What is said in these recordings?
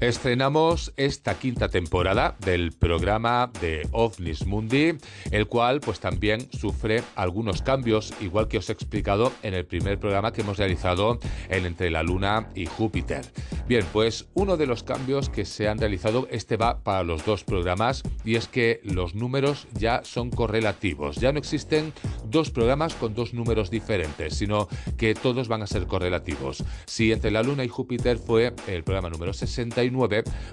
Estrenamos esta quinta temporada del programa de OVNIS Mundi, el cual pues también sufre algunos cambios, igual que os he explicado en el primer programa que hemos realizado en Entre la Luna y Júpiter. Bien, pues uno de los cambios que se han realizado, este va para los dos programas, y es que los números ya son correlativos. Ya no existen dos programas con dos números diferentes, sino que todos van a ser correlativos. Si Entre la Luna y Júpiter fue el programa número 60,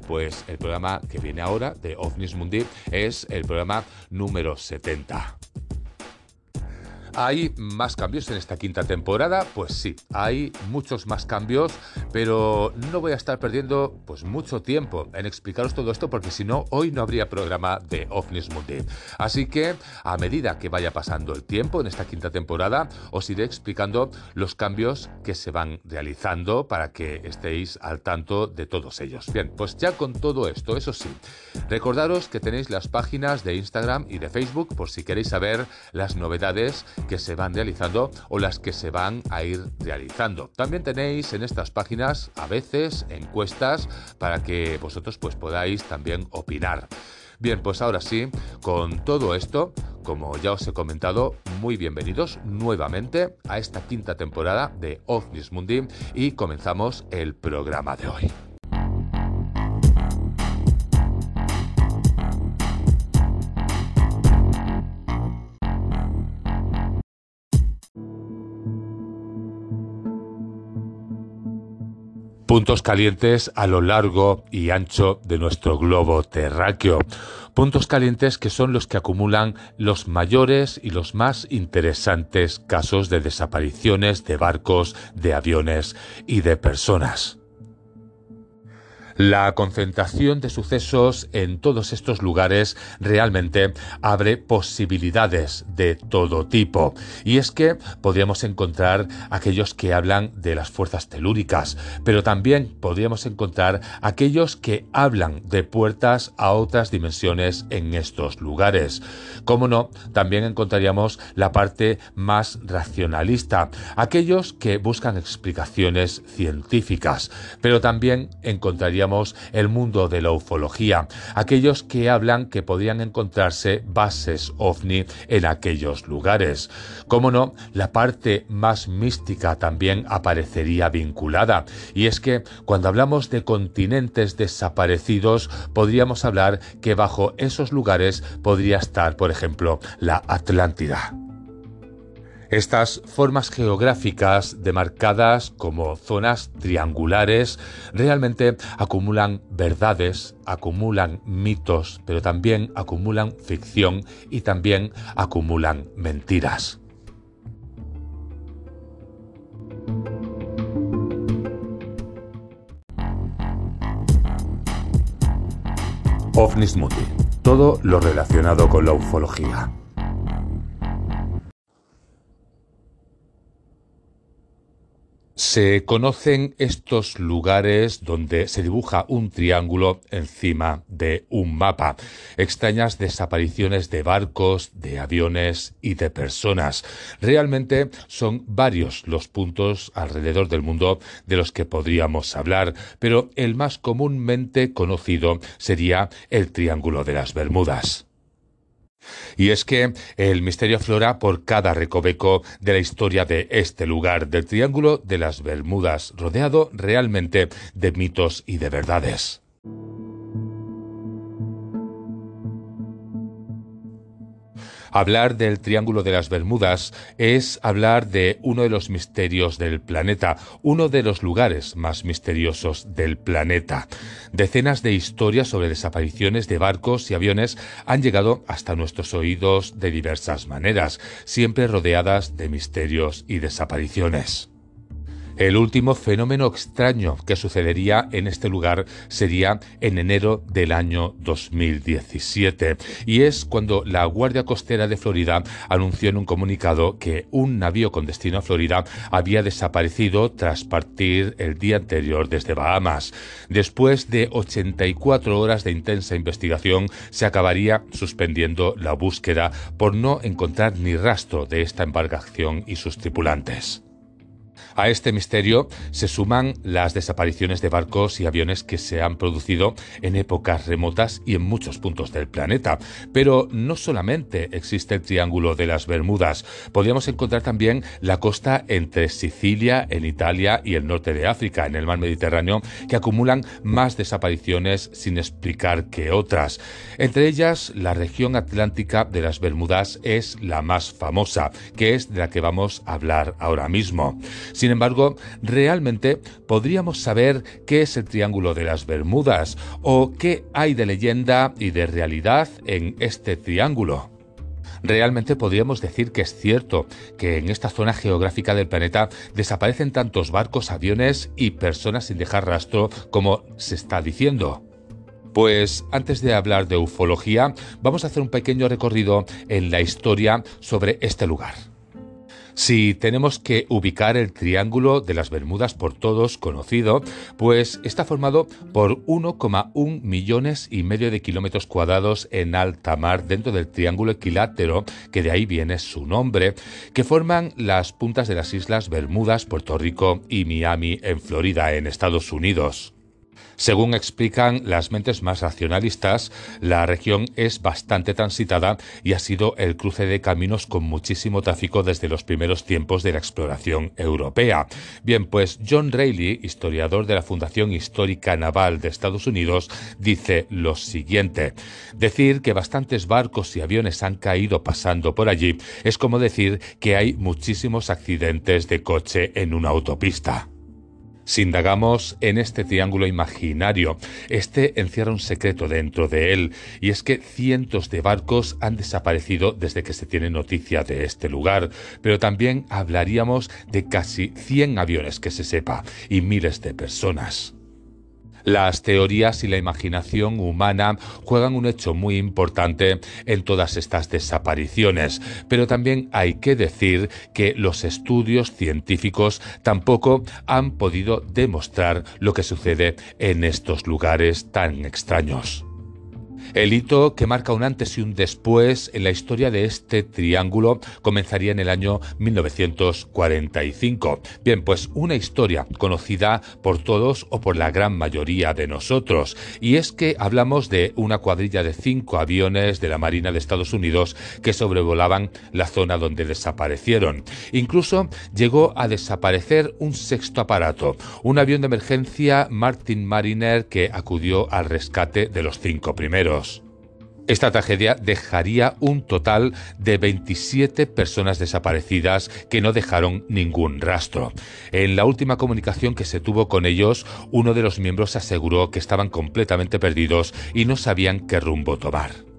pues el programa que viene ahora de OVNIS Mundi es el programa número 70. ¿Hay más cambios en esta quinta temporada? Pues sí, hay muchos más cambios, pero no voy a estar perdiendo pues mucho tiempo en explicaros todo esto porque si no, hoy no habría programa de OVNIS Mundi. Así que a medida que vaya pasando el tiempo en esta quinta temporada, os iré explicando los cambios que se van realizando para que estéis al tanto de todos ellos. Bien, pues ya con todo esto, eso sí, recordaros que tenéis las páginas de Instagram y de Facebook por si queréis saber las novedades que se van realizando o las que se van a ir realizando. También tenéis en estas páginas a veces encuestas para que vosotros pues podáis también opinar. Bien, pues ahora sí, con todo esto, como ya os he comentado, muy bienvenidos nuevamente a esta quinta temporada de OVNIS Mundi y comenzamos el programa de hoy. Puntos calientes a lo largo y ancho de nuestro globo terráqueo. Puntos calientes que son los que acumulan los mayores y los más interesantes casos de desapariciones de barcos, de aviones y de personas. La concentración de sucesos en todos estos lugares realmente abre posibilidades de todo tipo. Y es que podríamos encontrar aquellos que hablan de las fuerzas telúricas, pero también podríamos encontrar aquellos que hablan de puertas a otras dimensiones en estos lugares. Como no, también encontraríamos la parte más racionalista, aquellos que buscan explicaciones científicas, pero también encontraríamos el mundo de la ufología, aquellos que hablan que podrían encontrarse bases ovni en aquellos lugares. Como no, la parte más mística también aparecería vinculada, y es que cuando hablamos de continentes desaparecidos, podríamos hablar que bajo esos lugares podría estar, por ejemplo, la Atlántida. Estas formas geográficas demarcadas como zonas triangulares realmente acumulan verdades, acumulan mitos, pero también acumulan ficción y también acumulan mentiras. OVNIS Todo lo relacionado con la ufología. Se conocen estos lugares donde se dibuja un triángulo encima de un mapa. Extrañas desapariciones de barcos, de aviones y de personas. Realmente son varios los puntos alrededor del mundo de los que podríamos hablar, pero el más comúnmente conocido sería el Triángulo de las Bermudas. Y es que el misterio aflora por cada recoveco de la historia de este lugar, del Triángulo de las Bermudas, rodeado realmente de mitos y de verdades. Hablar del Triángulo de las Bermudas es hablar de uno de los misterios del planeta, uno de los lugares más misteriosos del planeta. Decenas de historias sobre desapariciones de barcos y aviones han llegado hasta nuestros oídos de diversas maneras, siempre rodeadas de misterios y desapariciones. El último fenómeno extraño que sucedería en este lugar sería en enero del año 2017 y es cuando la Guardia Costera de Florida anunció en un comunicado que un navío con destino a Florida había desaparecido tras partir el día anterior desde Bahamas. Después de 84 horas de intensa investigación se acabaría suspendiendo la búsqueda por no encontrar ni rastro de esta embarcación y sus tripulantes. A este misterio se suman las desapariciones de barcos y aviones que se han producido en épocas remotas y en muchos puntos del planeta. Pero no solamente existe el Triángulo de las Bermudas, podríamos encontrar también la costa entre Sicilia, en Italia, y el norte de África, en el mar Mediterráneo, que acumulan más desapariciones sin explicar que otras. Entre ellas, la región atlántica de las Bermudas es la más famosa, que es de la que vamos a hablar ahora mismo. Sin embargo, realmente podríamos saber qué es el Triángulo de las Bermudas o qué hay de leyenda y de realidad en este triángulo. Realmente podríamos decir que es cierto que en esta zona geográfica del planeta desaparecen tantos barcos, aviones y personas sin dejar rastro como se está diciendo. Pues antes de hablar de ufología, vamos a hacer un pequeño recorrido en la historia sobre este lugar. Si tenemos que ubicar el Triángulo de las Bermudas por todos conocido, pues está formado por 1,1 millones y medio de kilómetros cuadrados en alta mar dentro del Triángulo Equilátero, que de ahí viene su nombre, que forman las puntas de las islas Bermudas, Puerto Rico y Miami en Florida, en Estados Unidos. Según explican las mentes más racionalistas, la región es bastante transitada y ha sido el cruce de caminos con muchísimo tráfico desde los primeros tiempos de la exploración europea. Bien, pues John Rayleigh, historiador de la Fundación Histórica Naval de Estados Unidos, dice lo siguiente. Decir que bastantes barcos y aviones han caído pasando por allí es como decir que hay muchísimos accidentes de coche en una autopista. Si indagamos en este triángulo imaginario, este encierra un secreto dentro de él, y es que cientos de barcos han desaparecido desde que se tiene noticia de este lugar, pero también hablaríamos de casi 100 aviones que se sepa y miles de personas. Las teorías y la imaginación humana juegan un hecho muy importante en todas estas desapariciones, pero también hay que decir que los estudios científicos tampoco han podido demostrar lo que sucede en estos lugares tan extraños. El hito que marca un antes y un después en la historia de este triángulo comenzaría en el año 1945. Bien, pues una historia conocida por todos o por la gran mayoría de nosotros. Y es que hablamos de una cuadrilla de cinco aviones de la Marina de Estados Unidos que sobrevolaban la zona donde desaparecieron. Incluso llegó a desaparecer un sexto aparato, un avión de emergencia Martin Mariner que acudió al rescate de los cinco primeros. Esta tragedia dejaría un total de 27 personas desaparecidas que no dejaron ningún rastro. En la última comunicación que se tuvo con ellos, uno de los miembros aseguró que estaban completamente perdidos y no sabían qué rumbo tomar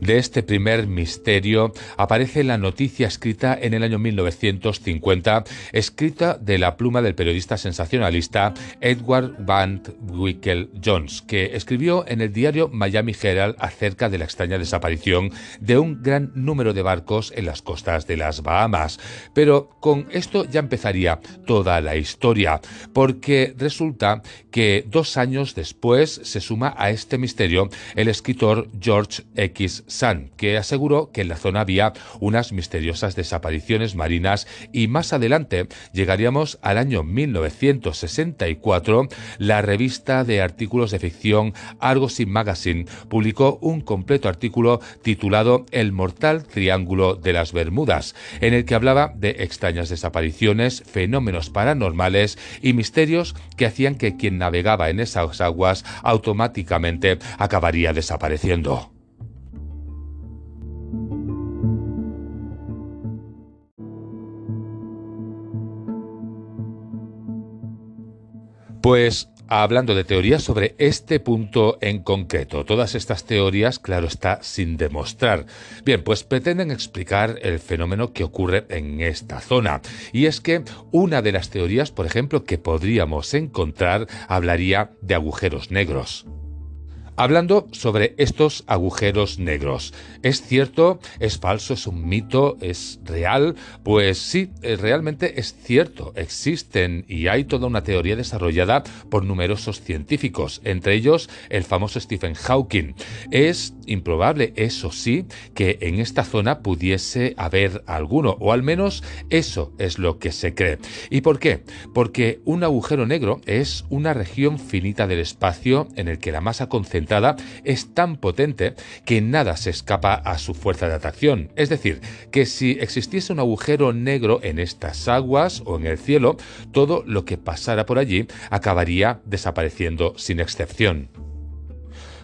de este primer misterio aparece la noticia escrita en el año 1950, escrita de la pluma del periodista sensacionalista Edward Van Wickel Jones, que escribió en el diario Miami Herald acerca de la extraña desaparición de un gran número de barcos en las costas de las Bahamas. Pero con esto ya empezaría toda la historia, porque resulta que dos años después se suma a este misterio el escritor George X. San, que aseguró que en la zona había unas misteriosas desapariciones marinas y más adelante llegaríamos al año 1964, la revista de artículos de ficción Argosy Magazine publicó un completo artículo titulado El mortal triángulo de las Bermudas, en el que hablaba de extrañas desapariciones, fenómenos paranormales y misterios que hacían que quien navegaba en esas aguas automáticamente acabaría desapareciendo. Pues hablando de teorías sobre este punto en concreto. Todas estas teorías, claro está, sin demostrar. Bien, pues pretenden explicar el fenómeno que ocurre en esta zona. Y es que una de las teorías, por ejemplo, que podríamos encontrar, hablaría de agujeros negros. Hablando sobre estos agujeros negros, ¿es cierto? ¿Es falso? ¿Es un mito? ¿Es real? Pues sí, eh, realmente es cierto, existen y hay toda una teoría desarrollada por numerosos científicos, entre ellos el famoso Stephen Hawking. Es improbable, eso sí, que en esta zona pudiese haber alguno, o al menos eso es lo que se cree. ¿Y por qué? Porque un agujero negro es una región finita del espacio en el que la masa concentrada es tan potente que nada se escapa a su fuerza de atracción. Es decir, que si existiese un agujero negro en estas aguas o en el cielo, todo lo que pasara por allí acabaría desapareciendo sin excepción.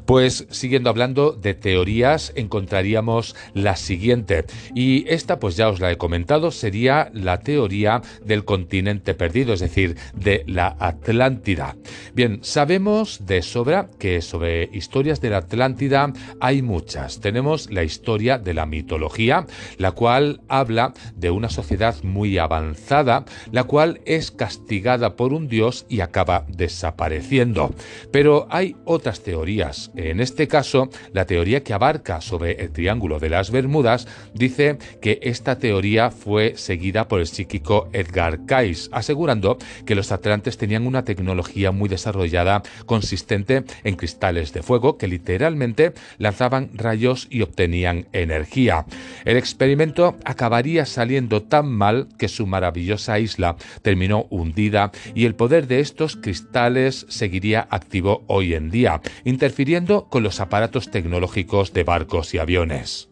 Pues siguiendo hablando de teorías, encontraríamos la siguiente. Y esta, pues ya os la he comentado, sería la teoría del continente perdido, es decir, de la Atlántida. Bien, sabemos de sobra que sobre historias de la Atlántida hay muchas. Tenemos la historia de la mitología, la cual habla de una sociedad muy avanzada, la cual es castigada por un dios y acaba desapareciendo. Pero hay otras teorías en este caso, la teoría que abarca sobre el Triángulo de las Bermudas dice que esta teoría fue seguida por el psíquico Edgar Cayce, asegurando que los atlantes tenían una tecnología muy desarrollada consistente en cristales de fuego que literalmente lanzaban rayos y obtenían energía. El experimento acabaría saliendo tan mal que su maravillosa isla terminó hundida y el poder de estos cristales seguiría activo hoy en día, interfiriendo con los aparatos tecnológicos de barcos y aviones.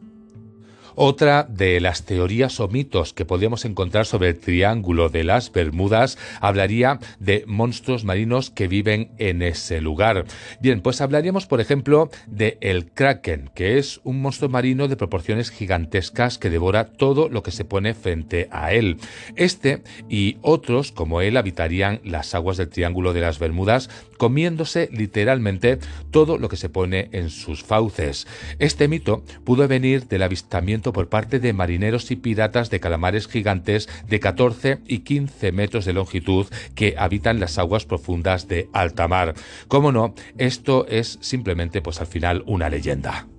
Otra de las teorías o mitos que podemos encontrar sobre el Triángulo de las Bermudas hablaría de monstruos marinos que viven en ese lugar. Bien, pues hablaríamos, por ejemplo, de el Kraken, que es un monstruo marino de proporciones gigantescas que devora todo lo que se pone frente a él. Este y otros como él habitarían las aguas del Triángulo de las Bermudas, comiéndose literalmente todo lo que se pone en sus fauces. Este mito pudo venir del avistamiento por parte de marineros y piratas de calamares gigantes de 14 y 15 metros de longitud que habitan las aguas profundas de alta mar. Como no, esto es simplemente pues al final una leyenda.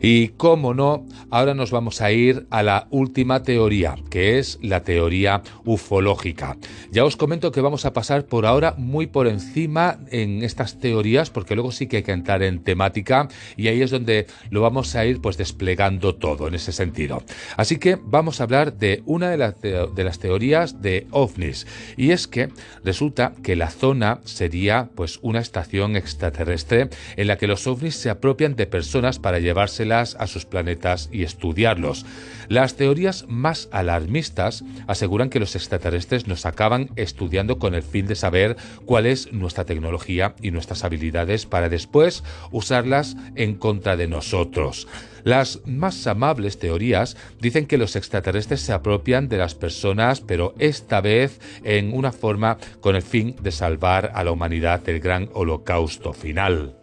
Y cómo no, ahora nos vamos a ir a la última teoría, que es la teoría ufológica. Ya os comento que vamos a pasar por ahora muy por encima en estas teorías, porque luego sí que hay que entrar en temática y ahí es donde lo vamos a ir pues desplegando todo en ese sentido. Así que vamos a hablar de una de, de las teorías de ovnis y es que resulta que la zona sería pues una estación extraterrestre en la que los ovnis se apropian de personas para llevarse a sus planetas y estudiarlos. Las teorías más alarmistas aseguran que los extraterrestres nos acaban estudiando con el fin de saber cuál es nuestra tecnología y nuestras habilidades para después usarlas en contra de nosotros. Las más amables teorías dicen que los extraterrestres se apropian de las personas, pero esta vez en una forma con el fin de salvar a la humanidad del gran holocausto final.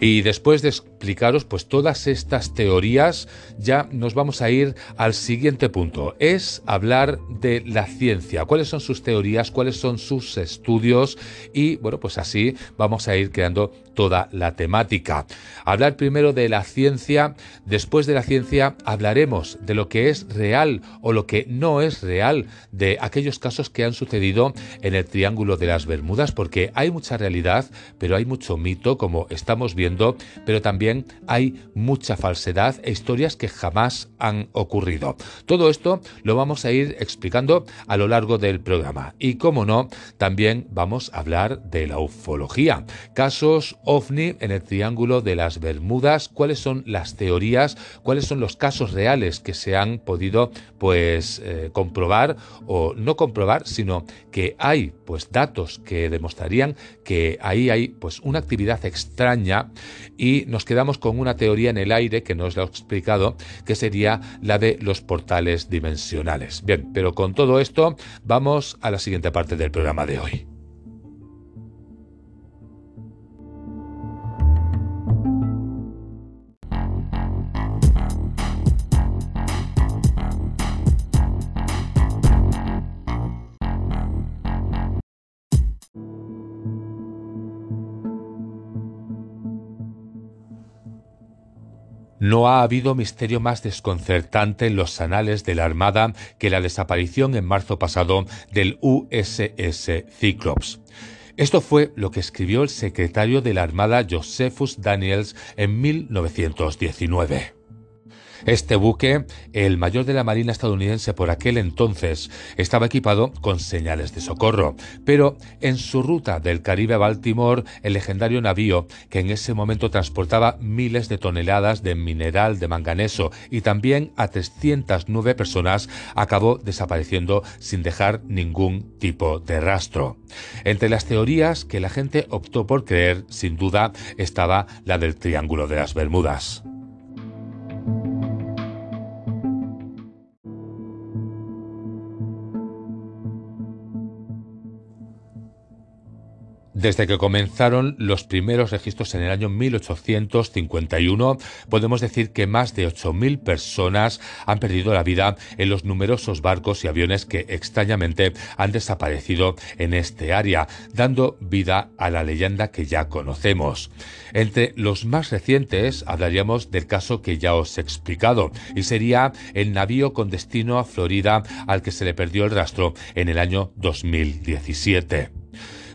Y después de explicaros pues todas estas teorías, ya nos vamos a ir al siguiente punto, es hablar de la ciencia, cuáles son sus teorías, cuáles son sus estudios y bueno, pues así vamos a ir creando toda la temática. Hablar primero de la ciencia, después de la ciencia hablaremos de lo que es real o lo que no es real, de aquellos casos que han sucedido en el Triángulo de las Bermudas, porque hay mucha realidad, pero hay mucho mito, como estamos viendo, pero también hay mucha falsedad e historias que jamás han ocurrido. Todo esto lo vamos a ir explicando a lo largo del programa. Y como no, también vamos a hablar de la ufología, casos ovni en el Triángulo de las Bermudas, cuáles son las teorías, cuáles son los casos reales que se han podido pues eh, comprobar o no comprobar, sino que hay pues datos que demostrarían que ahí hay pues una actividad extraña y nos quedamos con una teoría en el aire que nos lo he explicado, que sería la de los portales dimensionales. Bien, pero con todo esto vamos a la siguiente parte del programa de hoy. No ha habido misterio más desconcertante en los anales de la Armada que la desaparición en marzo pasado del USS Cyclops. Esto fue lo que escribió el secretario de la Armada Josephus Daniels en 1919. Este buque, el mayor de la Marina estadounidense por aquel entonces, estaba equipado con señales de socorro, pero en su ruta del Caribe a Baltimore, el legendario navío, que en ese momento transportaba miles de toneladas de mineral de manganeso y también a 309 personas, acabó desapareciendo sin dejar ningún tipo de rastro. Entre las teorías que la gente optó por creer, sin duda, estaba la del Triángulo de las Bermudas. Desde que comenzaron los primeros registros en el año 1851, podemos decir que más de 8.000 personas han perdido la vida en los numerosos barcos y aviones que extrañamente han desaparecido en este área, dando vida a la leyenda que ya conocemos. Entre los más recientes hablaríamos del caso que ya os he explicado, y sería el navío con destino a Florida al que se le perdió el rastro en el año 2017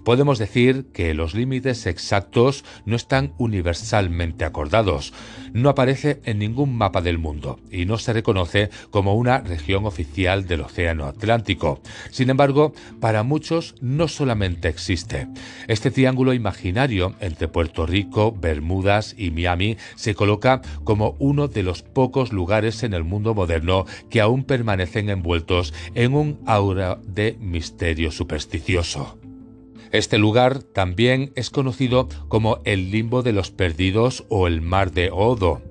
podemos decir que los límites exactos no están universalmente acordados. No aparece en ningún mapa del mundo y no se reconoce como una región oficial del Océano Atlántico. Sin embargo, para muchos no solamente existe. Este triángulo imaginario entre Puerto Rico, Bermudas y Miami se coloca como uno de los pocos lugares en el mundo moderno que aún permanecen envueltos en un aura de misterio supersticioso. Este lugar también es conocido como el limbo de los perdidos o el mar de Odo.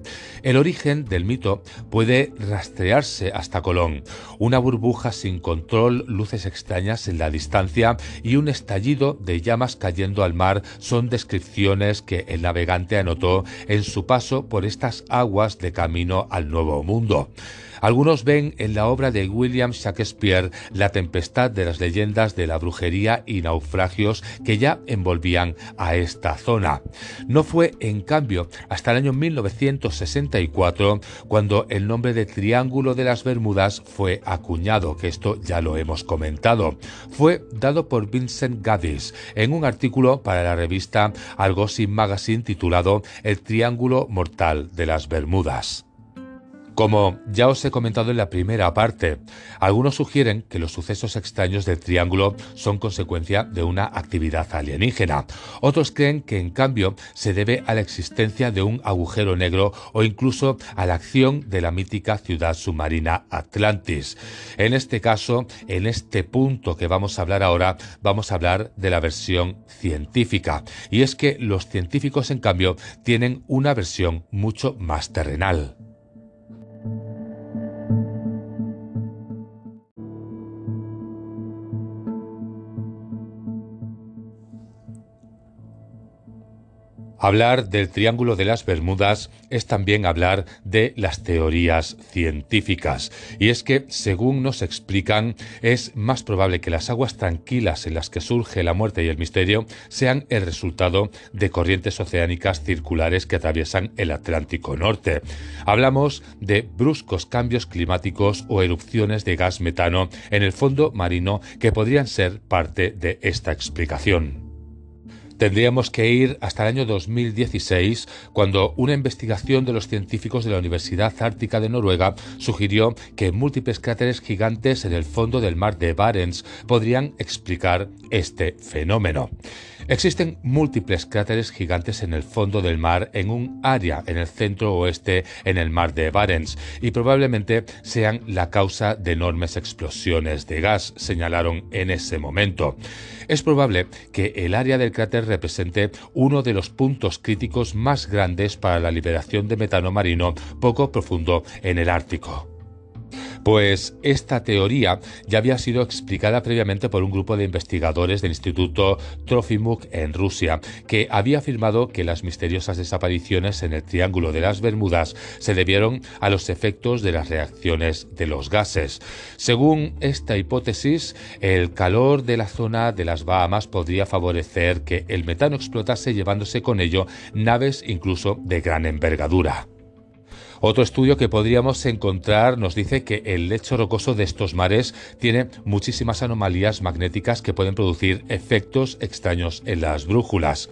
El origen del mito puede rastrearse hasta Colón. Una burbuja sin control, luces extrañas en la distancia y un estallido de llamas cayendo al mar son descripciones que el navegante anotó en su paso por estas aguas de camino al Nuevo Mundo. Algunos ven en la obra de William Shakespeare la tempestad de las leyendas de la brujería y naufragios que ya envolvían a esta zona. No fue, en cambio, hasta el año 1964 cuando el nombre de Triángulo de las Bermudas fue acuñado, que esto ya lo hemos comentado. Fue dado por Vincent Gaddis en un artículo para la revista Algosin Magazine titulado El Triángulo Mortal de las Bermudas. Como ya os he comentado en la primera parte, algunos sugieren que los sucesos extraños del Triángulo son consecuencia de una actividad alienígena. Otros creen que en cambio se debe a la existencia de un agujero negro o incluso a la acción de la mítica ciudad submarina Atlantis. En este caso, en este punto que vamos a hablar ahora, vamos a hablar de la versión científica. Y es que los científicos en cambio tienen una versión mucho más terrenal. Hablar del Triángulo de las Bermudas es también hablar de las teorías científicas. Y es que, según nos explican, es más probable que las aguas tranquilas en las que surge la muerte y el misterio sean el resultado de corrientes oceánicas circulares que atraviesan el Atlántico Norte. Hablamos de bruscos cambios climáticos o erupciones de gas metano en el fondo marino que podrían ser parte de esta explicación. Tendríamos que ir hasta el año 2016, cuando una investigación de los científicos de la Universidad Ártica de Noruega sugirió que múltiples cráteres gigantes en el fondo del mar de Barents podrían explicar este fenómeno. Existen múltiples cráteres gigantes en el fondo del mar en un área en el centro oeste en el mar de Barents y probablemente sean la causa de enormes explosiones de gas, señalaron en ese momento. Es probable que el área del cráter represente uno de los puntos críticos más grandes para la liberación de metano marino poco profundo en el Ártico. Pues esta teoría ya había sido explicada previamente por un grupo de investigadores del Instituto Trofimuk en Rusia, que había afirmado que las misteriosas desapariciones en el Triángulo de las Bermudas se debieron a los efectos de las reacciones de los gases. Según esta hipótesis, el calor de la zona de las Bahamas podría favorecer que el metano explotase llevándose con ello naves incluso de gran envergadura. Otro estudio que podríamos encontrar nos dice que el lecho rocoso de estos mares tiene muchísimas anomalías magnéticas que pueden producir efectos extraños en las brújulas.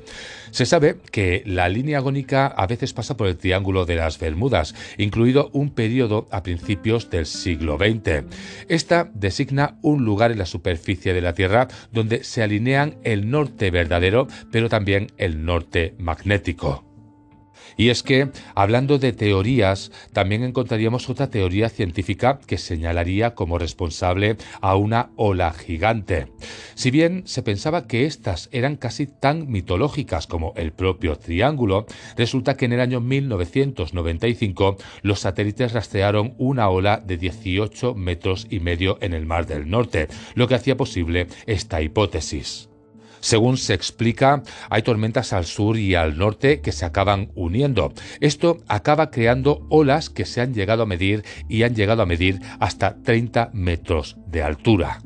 Se sabe que la línea agónica a veces pasa por el Triángulo de las Bermudas, incluido un periodo a principios del siglo XX. Esta designa un lugar en la superficie de la Tierra donde se alinean el norte verdadero, pero también el norte magnético. Y es que, hablando de teorías, también encontraríamos otra teoría científica que señalaría como responsable a una ola gigante. Si bien se pensaba que estas eran casi tan mitológicas como el propio triángulo, resulta que en el año 1995 los satélites rastrearon una ola de 18 metros y medio en el Mar del Norte, lo que hacía posible esta hipótesis. Según se explica, hay tormentas al sur y al norte que se acaban uniendo. Esto acaba creando olas que se han llegado a medir y han llegado a medir hasta 30 metros de altura.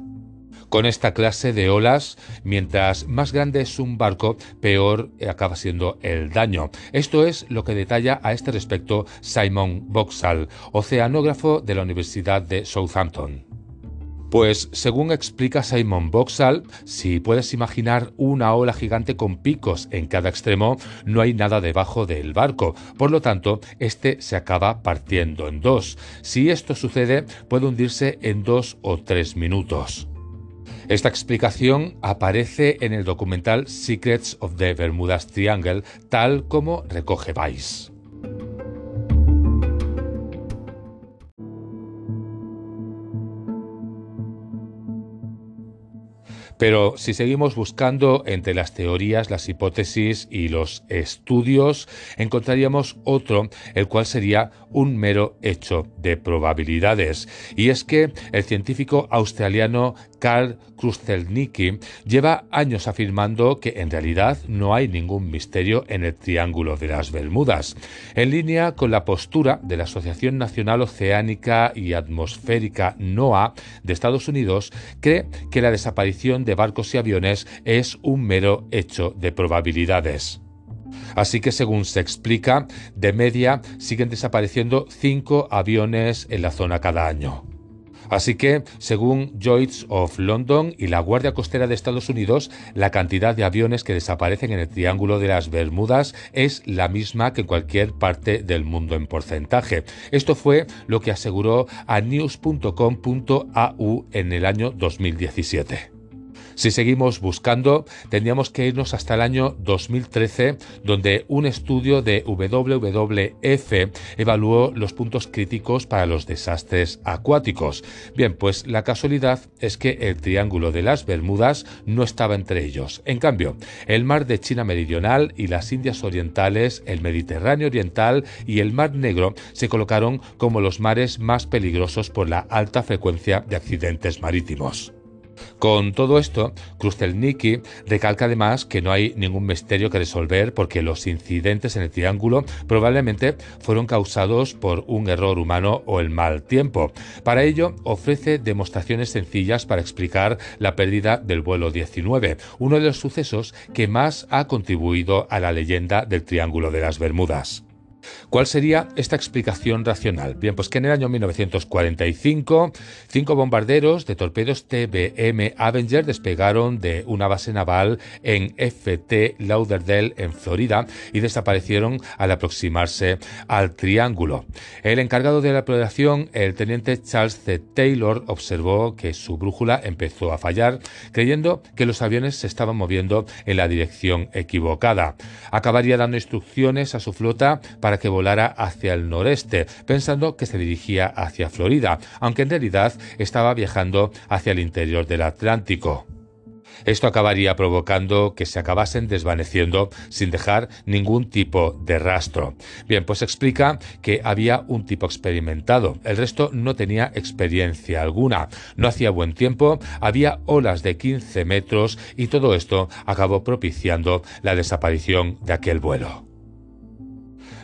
Con esta clase de olas, mientras más grande es un barco, peor acaba siendo el daño. Esto es lo que detalla a este respecto Simon Boxall, oceanógrafo de la Universidad de Southampton. Pues según explica Simon Boxall, si puedes imaginar una ola gigante con picos en cada extremo, no hay nada debajo del barco, por lo tanto, este se acaba partiendo en dos. Si esto sucede, puede hundirse en dos o tres minutos. Esta explicación aparece en el documental Secrets of the Bermudas Triangle, tal como recoge Vice. Pero si seguimos buscando entre las teorías, las hipótesis y los estudios, encontraríamos otro, el cual sería un mero hecho de probabilidades. Y es que el científico australiano Carl Krustelnicki lleva años afirmando que en realidad no hay ningún misterio en el Triángulo de las Bermudas, en línea con la postura de la Asociación Nacional Oceánica y Atmosférica NOAA de Estados Unidos, cree que la desaparición de barcos y aviones es un mero hecho de probabilidades. Así que según se explica, de media siguen desapareciendo cinco aviones en la zona cada año. Así que, según Lloyds of London y la Guardia Costera de Estados Unidos, la cantidad de aviones que desaparecen en el Triángulo de las Bermudas es la misma que en cualquier parte del mundo en porcentaje. Esto fue lo que aseguró a news.com.au en el año 2017. Si seguimos buscando, tendríamos que irnos hasta el año 2013, donde un estudio de WWF evaluó los puntos críticos para los desastres acuáticos. Bien, pues la casualidad es que el Triángulo de las Bermudas no estaba entre ellos. En cambio, el mar de China Meridional y las Indias Orientales, el Mediterráneo Oriental y el Mar Negro se colocaron como los mares más peligrosos por la alta frecuencia de accidentes marítimos. Con todo esto, Krustelnicki recalca además que no hay ningún misterio que resolver porque los incidentes en el triángulo probablemente fueron causados por un error humano o el mal tiempo. Para ello, ofrece demostraciones sencillas para explicar la pérdida del vuelo 19, uno de los sucesos que más ha contribuido a la leyenda del Triángulo de las Bermudas. ¿Cuál sería esta explicación racional? Bien, pues que en el año 1945 cinco bombarderos de torpedos TBM Avenger despegaron de una base naval en FT Lauderdale en Florida y desaparecieron al aproximarse al triángulo. El encargado de la operación, el teniente Charles C. Taylor, observó que su brújula empezó a fallar, creyendo que los aviones se estaban moviendo en la dirección equivocada. Acabaría dando instrucciones a su flota para que volara hacia el noreste, pensando que se dirigía hacia Florida, aunque en realidad estaba viajando hacia el interior del Atlántico. Esto acabaría provocando que se acabasen desvaneciendo sin dejar ningún tipo de rastro. Bien, pues explica que había un tipo experimentado, el resto no tenía experiencia alguna, no hacía buen tiempo, había olas de 15 metros y todo esto acabó propiciando la desaparición de aquel vuelo.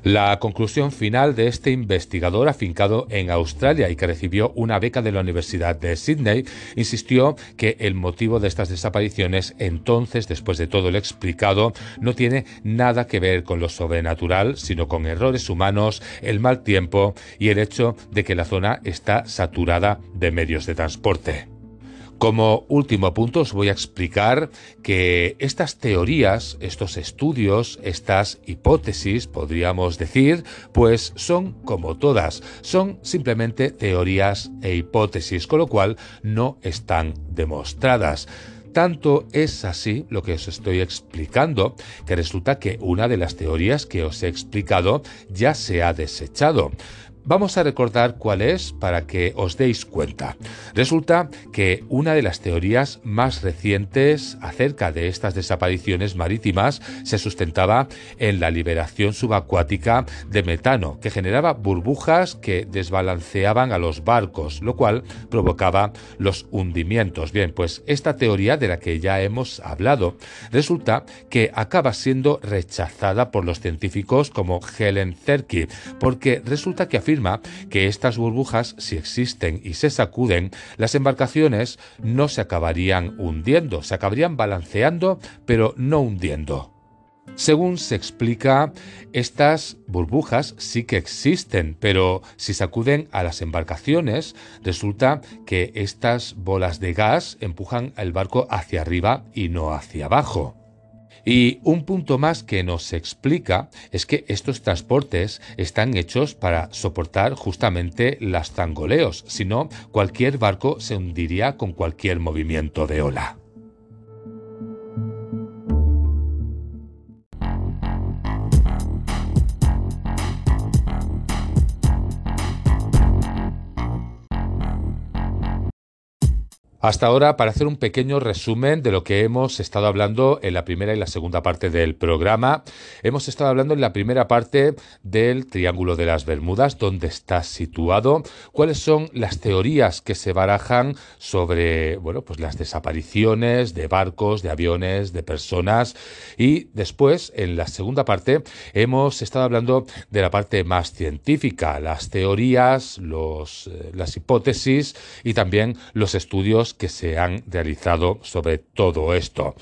La conclusión final de este investigador afincado en Australia y que recibió una beca de la Universidad de Sydney insistió que el motivo de estas desapariciones entonces, después de todo lo explicado, no tiene nada que ver con lo sobrenatural, sino con errores humanos, el mal tiempo y el hecho de que la zona está saturada de medios de transporte. Como último punto os voy a explicar que estas teorías, estos estudios, estas hipótesis, podríamos decir, pues son como todas, son simplemente teorías e hipótesis, con lo cual no están demostradas. Tanto es así lo que os estoy explicando, que resulta que una de las teorías que os he explicado ya se ha desechado. Vamos a recordar cuál es para que os deis cuenta. Resulta que una de las teorías más recientes acerca de estas desapariciones marítimas se sustentaba en la liberación subacuática de metano, que generaba burbujas que desbalanceaban a los barcos, lo cual provocaba los hundimientos. Bien, pues esta teoría de la que ya hemos hablado resulta que acaba siendo rechazada por los científicos como Helen Zerky, porque resulta que afirma que estas burbujas, si existen y se sacuden, las embarcaciones no se acabarían hundiendo, se acabarían balanceando, pero no hundiendo. Según se explica, estas burbujas sí que existen, pero si sacuden a las embarcaciones, resulta que estas bolas de gas empujan el barco hacia arriba y no hacia abajo. Y un punto más que nos explica es que estos transportes están hechos para soportar justamente las zangoleos, si no, cualquier barco se hundiría con cualquier movimiento de ola. Hasta ahora, para hacer un pequeño resumen de lo que hemos estado hablando en la primera y la segunda parte del programa, hemos estado hablando en la primera parte del Triángulo de las Bermudas, dónde está situado, cuáles son las teorías que se barajan sobre, bueno, pues las desapariciones de barcos, de aviones, de personas. Y después, en la segunda parte, hemos estado hablando de la parte más científica, las teorías, los, eh, las hipótesis y también los estudios que se han realizado sobre todo esto.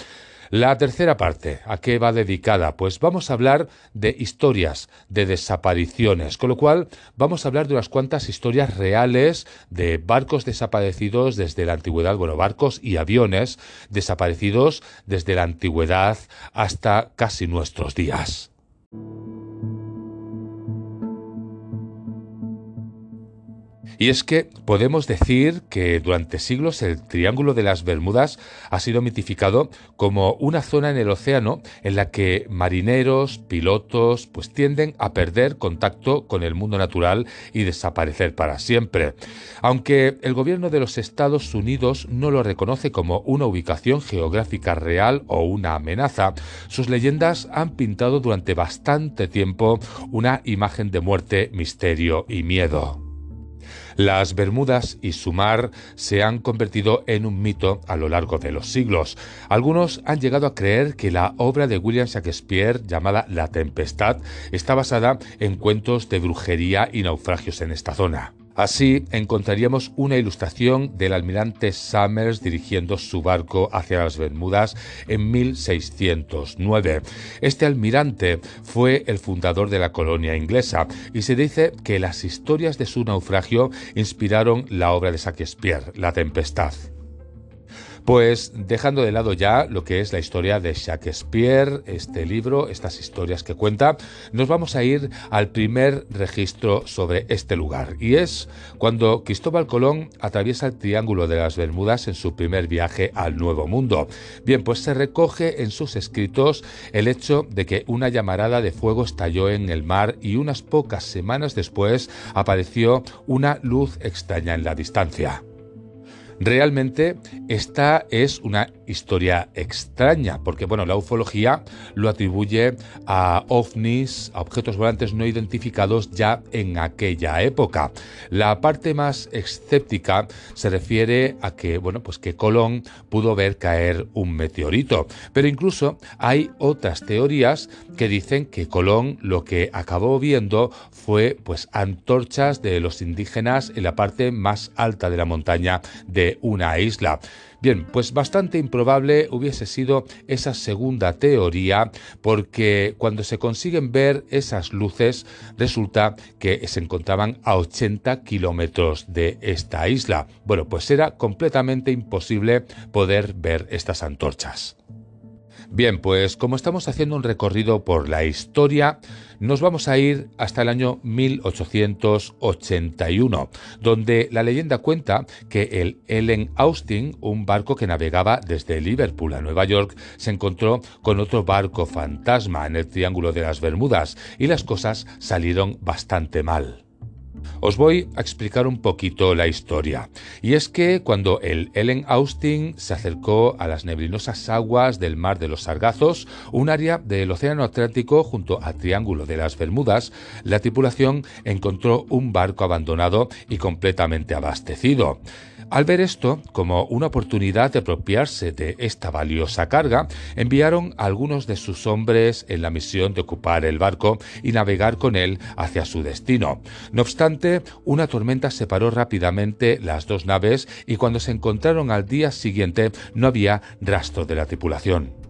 La tercera parte, ¿a qué va dedicada? Pues vamos a hablar de historias, de desapariciones, con lo cual vamos a hablar de unas cuantas historias reales de barcos desaparecidos desde la antigüedad, bueno, barcos y aviones desaparecidos desde la antigüedad hasta casi nuestros días. Y es que podemos decir que durante siglos el Triángulo de las Bermudas ha sido mitificado como una zona en el océano en la que marineros, pilotos, pues tienden a perder contacto con el mundo natural y desaparecer para siempre. Aunque el gobierno de los Estados Unidos no lo reconoce como una ubicación geográfica real o una amenaza, sus leyendas han pintado durante bastante tiempo una imagen de muerte, misterio y miedo. Las Bermudas y su mar se han convertido en un mito a lo largo de los siglos. Algunos han llegado a creer que la obra de William Shakespeare llamada La Tempestad está basada en cuentos de brujería y naufragios en esta zona. Así encontraríamos una ilustración del almirante Summers dirigiendo su barco hacia las Bermudas en 1609. Este almirante fue el fundador de la colonia inglesa y se dice que las historias de su naufragio inspiraron la obra de Shakespeare, La Tempestad. Pues dejando de lado ya lo que es la historia de Shakespeare, este libro, estas historias que cuenta, nos vamos a ir al primer registro sobre este lugar. Y es cuando Cristóbal Colón atraviesa el Triángulo de las Bermudas en su primer viaje al Nuevo Mundo. Bien, pues se recoge en sus escritos el hecho de que una llamarada de fuego estalló en el mar y unas pocas semanas después apareció una luz extraña en la distancia. Realmente esta es una historia extraña, porque bueno, la ufología lo atribuye a ovnis, a objetos volantes no identificados ya en aquella época. La parte más escéptica se refiere a que, bueno, pues que Colón pudo ver caer un meteorito, pero incluso hay otras teorías que dicen que Colón lo que acabó viendo fue pues antorchas de los indígenas en la parte más alta de la montaña de una isla. Bien, pues bastante improbable hubiese sido esa segunda teoría porque cuando se consiguen ver esas luces resulta que se encontraban a 80 kilómetros de esta isla. Bueno, pues era completamente imposible poder ver estas antorchas. Bien, pues como estamos haciendo un recorrido por la historia, nos vamos a ir hasta el año 1881, donde la leyenda cuenta que el Ellen Austin, un barco que navegaba desde Liverpool a Nueva York, se encontró con otro barco fantasma en el Triángulo de las Bermudas y las cosas salieron bastante mal. Os voy a explicar un poquito la historia. Y es que cuando el Ellen Austin se acercó a las neblinosas aguas del Mar de los Sargazos, un área del Océano Atlántico junto al Triángulo de las Bermudas, la tripulación encontró un barco abandonado y completamente abastecido. Al ver esto como una oportunidad de apropiarse de esta valiosa carga, enviaron algunos de sus hombres en la misión de ocupar el barco y navegar con él hacia su destino. No obstante, una tormenta separó rápidamente las dos naves y cuando se encontraron al día siguiente no había rastro de la tripulación.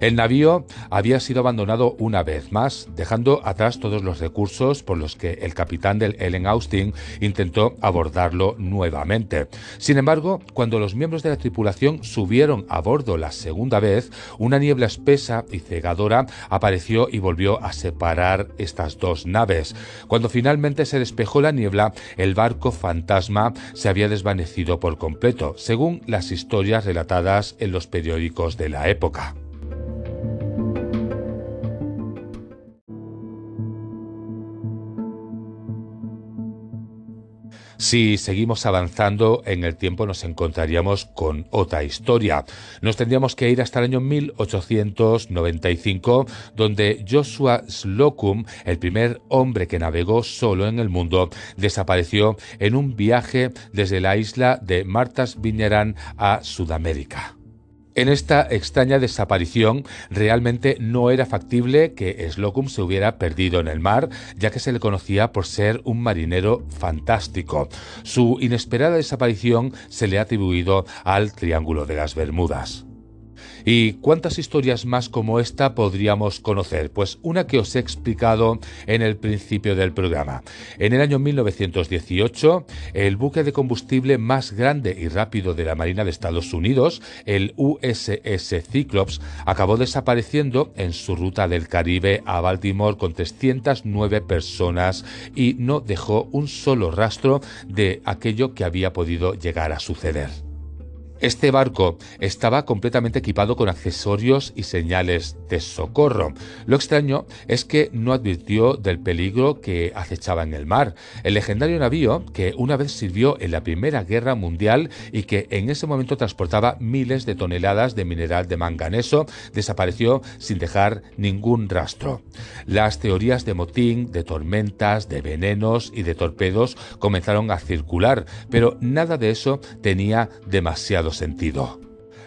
El navío había sido abandonado una vez más, dejando atrás todos los recursos por los que el capitán del Ellen Austin intentó abordarlo nuevamente. Sin embargo, cuando los miembros de la tripulación subieron a bordo la segunda vez, una niebla espesa y cegadora apareció y volvió a separar estas dos naves. Cuando finalmente se despejó la niebla, el barco fantasma se había desvanecido por completo, según las historias relatadas en los periódicos de la época. Si seguimos avanzando en el tiempo nos encontraríamos con otra historia. Nos tendríamos que ir hasta el año 1895, donde Joshua Slocum, el primer hombre que navegó solo en el mundo, desapareció en un viaje desde la isla de Martha's Vineyard a Sudamérica. En esta extraña desaparición realmente no era factible que Slocum se hubiera perdido en el mar, ya que se le conocía por ser un marinero fantástico. Su inesperada desaparición se le ha atribuido al Triángulo de las Bermudas. ¿Y cuántas historias más como esta podríamos conocer? Pues una que os he explicado en el principio del programa. En el año 1918, el buque de combustible más grande y rápido de la Marina de Estados Unidos, el USS Cyclops, acabó desapareciendo en su ruta del Caribe a Baltimore con 309 personas y no dejó un solo rastro de aquello que había podido llegar a suceder. Este barco estaba completamente equipado con accesorios y señales de socorro. Lo extraño es que no advirtió del peligro que acechaba en el mar. El legendario navío, que una vez sirvió en la Primera Guerra Mundial y que en ese momento transportaba miles de toneladas de mineral de manganeso, desapareció sin dejar ningún rastro. Las teorías de motín, de tormentas, de venenos y de torpedos comenzaron a circular, pero nada de eso tenía demasiado sentido.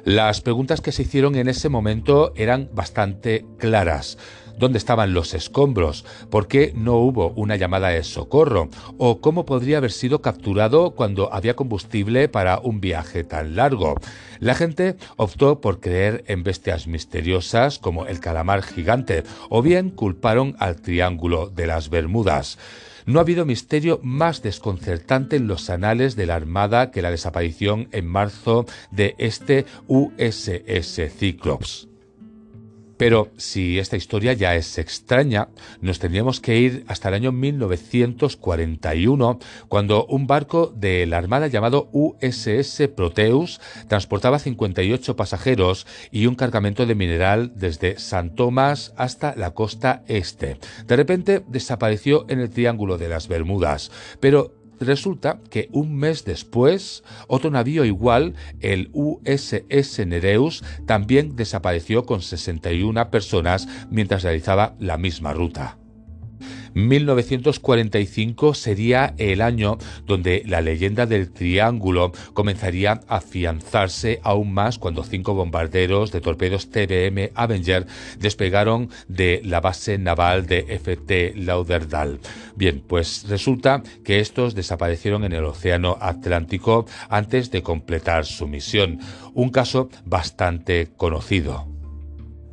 Las preguntas que se hicieron en ese momento eran bastante claras. ¿Dónde estaban los escombros? ¿Por qué no hubo una llamada de socorro? ¿O cómo podría haber sido capturado cuando había combustible para un viaje tan largo? La gente optó por creer en bestias misteriosas como el calamar gigante o bien culparon al Triángulo de las Bermudas. No ha habido misterio más desconcertante en los anales de la Armada que la desaparición en marzo de este USS Cyclops. Pero si esta historia ya es extraña, nos tendríamos que ir hasta el año 1941, cuando un barco de la Armada llamado USS Proteus transportaba 58 pasajeros y un cargamento de mineral desde San Tomás hasta la costa este. De repente desapareció en el Triángulo de las Bermudas, pero Resulta que un mes después, otro navío igual, el USS Nereus, también desapareció con 61 personas mientras realizaba la misma ruta. 1945 sería el año donde la leyenda del Triángulo comenzaría a afianzarse aún más cuando cinco bombarderos de torpedos TBM Avenger despegaron de la base naval de FT Lauderdale. Bien, pues resulta que estos desaparecieron en el Océano Atlántico antes de completar su misión, un caso bastante conocido.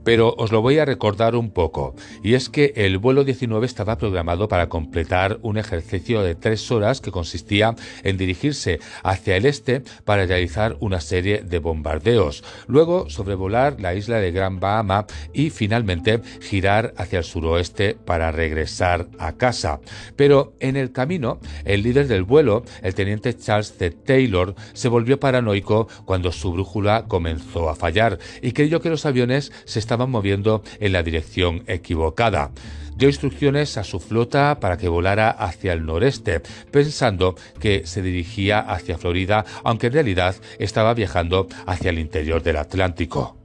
Pero os lo voy a recordar un poco, y es que el vuelo 19 estaba programado para completar un ejercicio de tres horas que consistía en dirigirse hacia el este para realizar una serie de bombardeos, luego sobrevolar la isla de Gran Bahama y finalmente girar hacia el suroeste para regresar a casa. Pero en el camino, el líder del vuelo, el teniente Charles C. Taylor, se volvió paranoico cuando su brújula comenzó a fallar y creyó que los aviones se estaban moviendo en la dirección equivocada. Dio instrucciones a su flota para que volara hacia el noreste, pensando que se dirigía hacia Florida, aunque en realidad estaba viajando hacia el interior del Atlántico.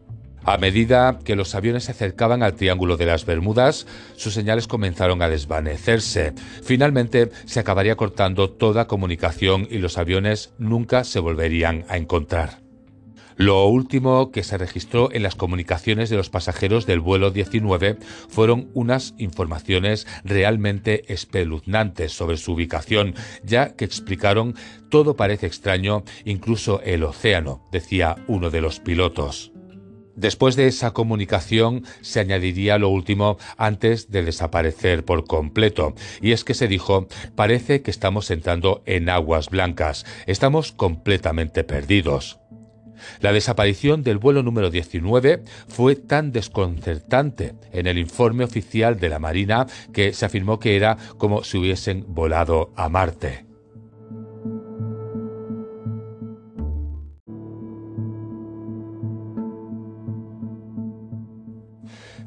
A medida que los aviones se acercaban al Triángulo de las Bermudas, sus señales comenzaron a desvanecerse. Finalmente se acabaría cortando toda comunicación y los aviones nunca se volverían a encontrar. Lo último que se registró en las comunicaciones de los pasajeros del vuelo 19 fueron unas informaciones realmente espeluznantes sobre su ubicación, ya que explicaron todo parece extraño, incluso el océano, decía uno de los pilotos. Después de esa comunicación se añadiría lo último antes de desaparecer por completo, y es que se dijo, parece que estamos entrando en aguas blancas, estamos completamente perdidos. La desaparición del vuelo número 19 fue tan desconcertante en el informe oficial de la Marina que se afirmó que era como si hubiesen volado a Marte.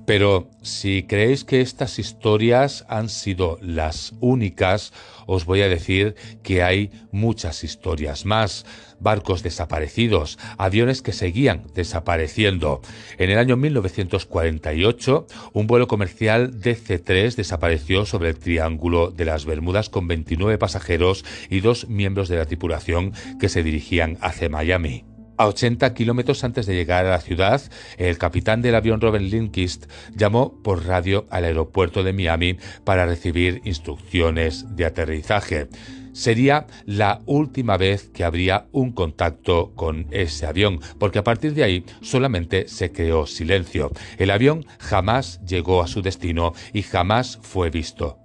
Pero si creéis que estas historias han sido las únicas, os voy a decir que hay muchas historias más. Barcos desaparecidos, aviones que seguían desapareciendo. En el año 1948, un vuelo comercial DC-3 desapareció sobre el Triángulo de las Bermudas con 29 pasajeros y dos miembros de la tripulación que se dirigían hacia Miami. A 80 kilómetros antes de llegar a la ciudad, el capitán del avión Robert Linkist llamó por radio al aeropuerto de Miami para recibir instrucciones de aterrizaje. Sería la última vez que habría un contacto con ese avión, porque a partir de ahí solamente se creó silencio. El avión jamás llegó a su destino y jamás fue visto.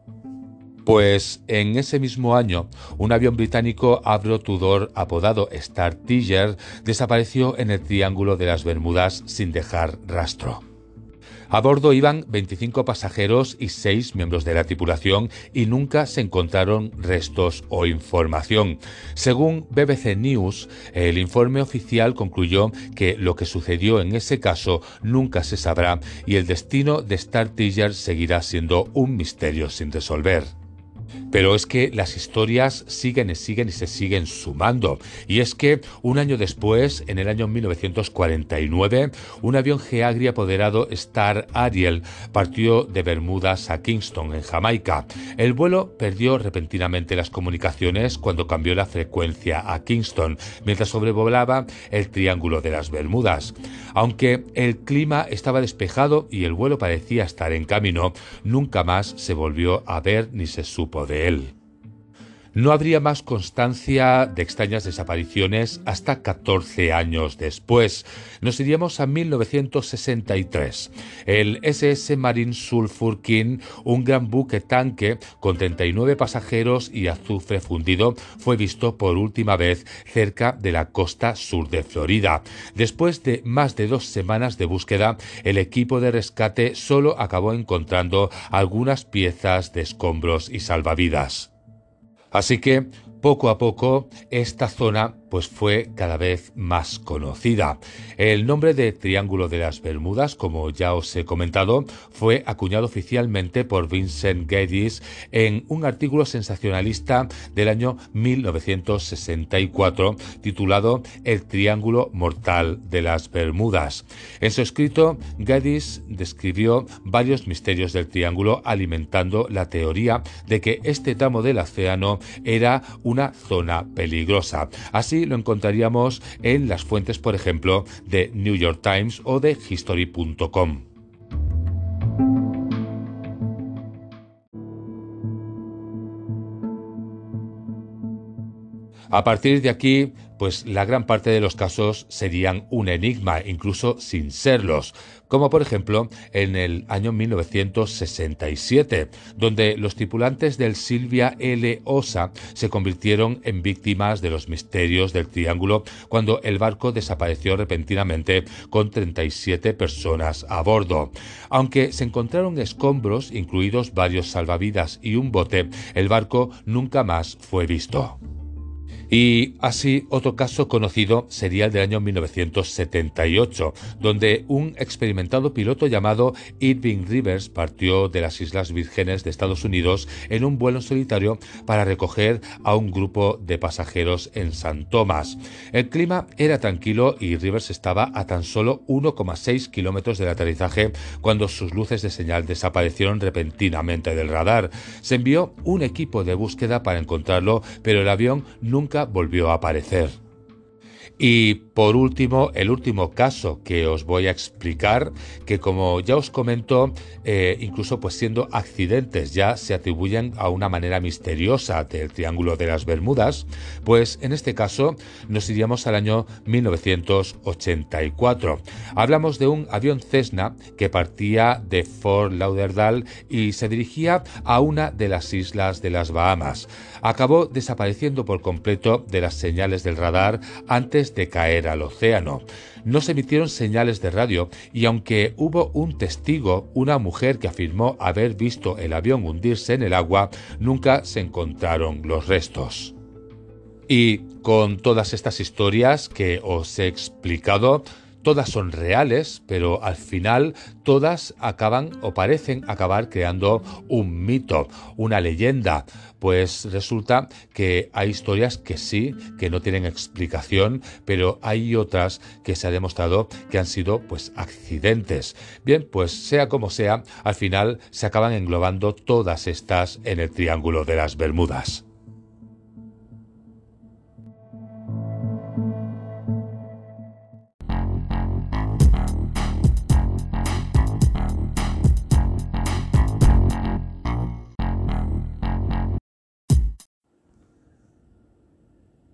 Pues en ese mismo año, un avión británico Avro Tudor apodado Star Tiger desapareció en el Triángulo de las Bermudas sin dejar rastro. A bordo iban 25 pasajeros y 6 miembros de la tripulación y nunca se encontraron restos o información. Según BBC News, el informe oficial concluyó que lo que sucedió en ese caso nunca se sabrá y el destino de Star Tiger seguirá siendo un misterio sin resolver. Pero es que las historias siguen y siguen y se siguen sumando. Y es que un año después, en el año 1949, un avión Geagri apoderado Star Ariel partió de Bermudas a Kingston, en Jamaica. El vuelo perdió repentinamente las comunicaciones cuando cambió la frecuencia a Kingston, mientras sobrevolaba el Triángulo de las Bermudas. Aunque el clima estaba despejado y el vuelo parecía estar en camino, nunca más se volvió a ver ni se supo de él. No habría más constancia de extrañas desapariciones hasta 14 años después. Nos iríamos a 1963. El SS Marine Sulphur King, un gran buque tanque con 39 pasajeros y azufre fundido, fue visto por última vez cerca de la costa sur de Florida. Después de más de dos semanas de búsqueda, el equipo de rescate solo acabó encontrando algunas piezas de escombros y salvavidas. Así que poco a poco esta zona pues fue cada vez más conocida. El nombre de Triángulo de las Bermudas, como ya os he comentado, fue acuñado oficialmente por Vincent Geddes en un artículo sensacionalista del año 1964 titulado El Triángulo Mortal de las Bermudas. En su escrito, Geddes describió varios misterios del triángulo alimentando la teoría de que este tramo del océano era una zona peligrosa. Así lo encontraríamos en las fuentes, por ejemplo, de New York Times o de History.com. A partir de aquí, pues la gran parte de los casos serían un enigma, incluso sin serlos, como por ejemplo en el año 1967, donde los tripulantes del Silvia L. Osa se convirtieron en víctimas de los misterios del Triángulo cuando el barco desapareció repentinamente con 37 personas a bordo. Aunque se encontraron escombros, incluidos varios salvavidas y un bote, el barco nunca más fue visto. Y así otro caso conocido sería el del año 1978, donde un experimentado piloto llamado Irving Rivers partió de las Islas Vírgenes de Estados Unidos en un vuelo solitario para recoger a un grupo de pasajeros en San Tomás. El clima era tranquilo y Rivers estaba a tan solo 1,6 kilómetros del aterrizaje cuando sus luces de señal desaparecieron repentinamente del radar. Se envió un equipo de búsqueda para encontrarlo, pero el avión nunca volvió a aparecer. Y por último, el último caso que os voy a explicar, que como ya os comento, eh, incluso pues siendo accidentes ya se atribuyen a una manera misteriosa del Triángulo de las Bermudas, pues en este caso nos iríamos al año 1984. Hablamos de un avión Cessna que partía de Fort Lauderdale y se dirigía a una de las islas de las Bahamas. Acabó desapareciendo por completo de las señales del radar antes de caer al océano. No se emitieron señales de radio y aunque hubo un testigo, una mujer que afirmó haber visto el avión hundirse en el agua, nunca se encontraron los restos. Y con todas estas historias que os he explicado, Todas son reales, pero al final todas acaban o parecen acabar creando un mito, una leyenda, pues resulta que hay historias que sí, que no tienen explicación, pero hay otras que se ha demostrado que han sido pues accidentes. Bien, pues sea como sea, al final se acaban englobando todas estas en el Triángulo de las Bermudas.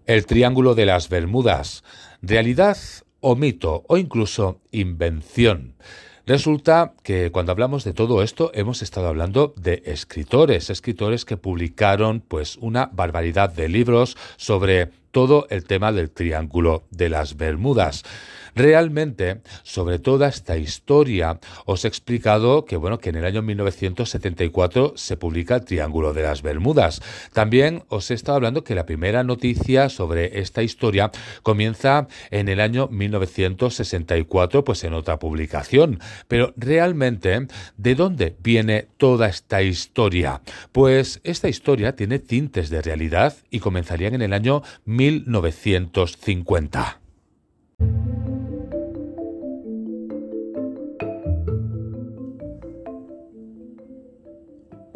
El Triángulo de las Bermudas, realidad o mito o incluso invención. Resulta que cuando hablamos de todo esto hemos estado hablando de escritores, escritores que publicaron pues una barbaridad de libros sobre todo el tema del Triángulo de las Bermudas. Realmente, sobre toda esta historia, os he explicado que, bueno, que en el año 1974 se publica el Triángulo de las Bermudas. También os he estado hablando que la primera noticia sobre esta historia comienza en el año 1964, pues en otra publicación. Pero realmente, ¿de dónde viene toda esta historia? Pues esta historia tiene tintes de realidad y comenzarían en el año 1950.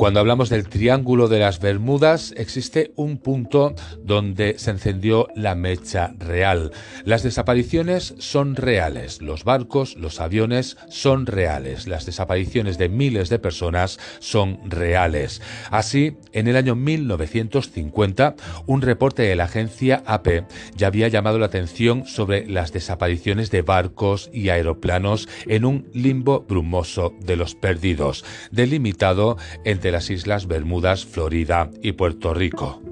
Cuando hablamos del Triángulo de las Bermudas, existe un punto donde se encendió la mecha real. Las desapariciones son reales, los barcos, los aviones son reales, las desapariciones de miles de personas son reales. Así, en el año 1950, un reporte de la agencia AP ya había llamado la atención sobre las desapariciones de barcos y aeroplanos en un limbo brumoso de los perdidos, delimitado entre las Islas Bermudas, Florida y Puerto Rico.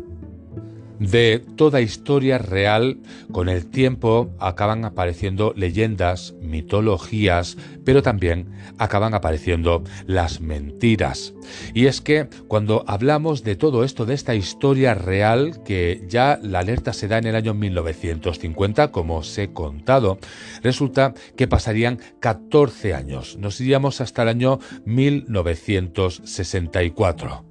De toda historia real, con el tiempo acaban apareciendo leyendas, mitologías, pero también acaban apareciendo las mentiras. Y es que cuando hablamos de todo esto, de esta historia real, que ya la alerta se da en el año 1950, como os he contado, resulta que pasarían 14 años. Nos iríamos hasta el año 1964.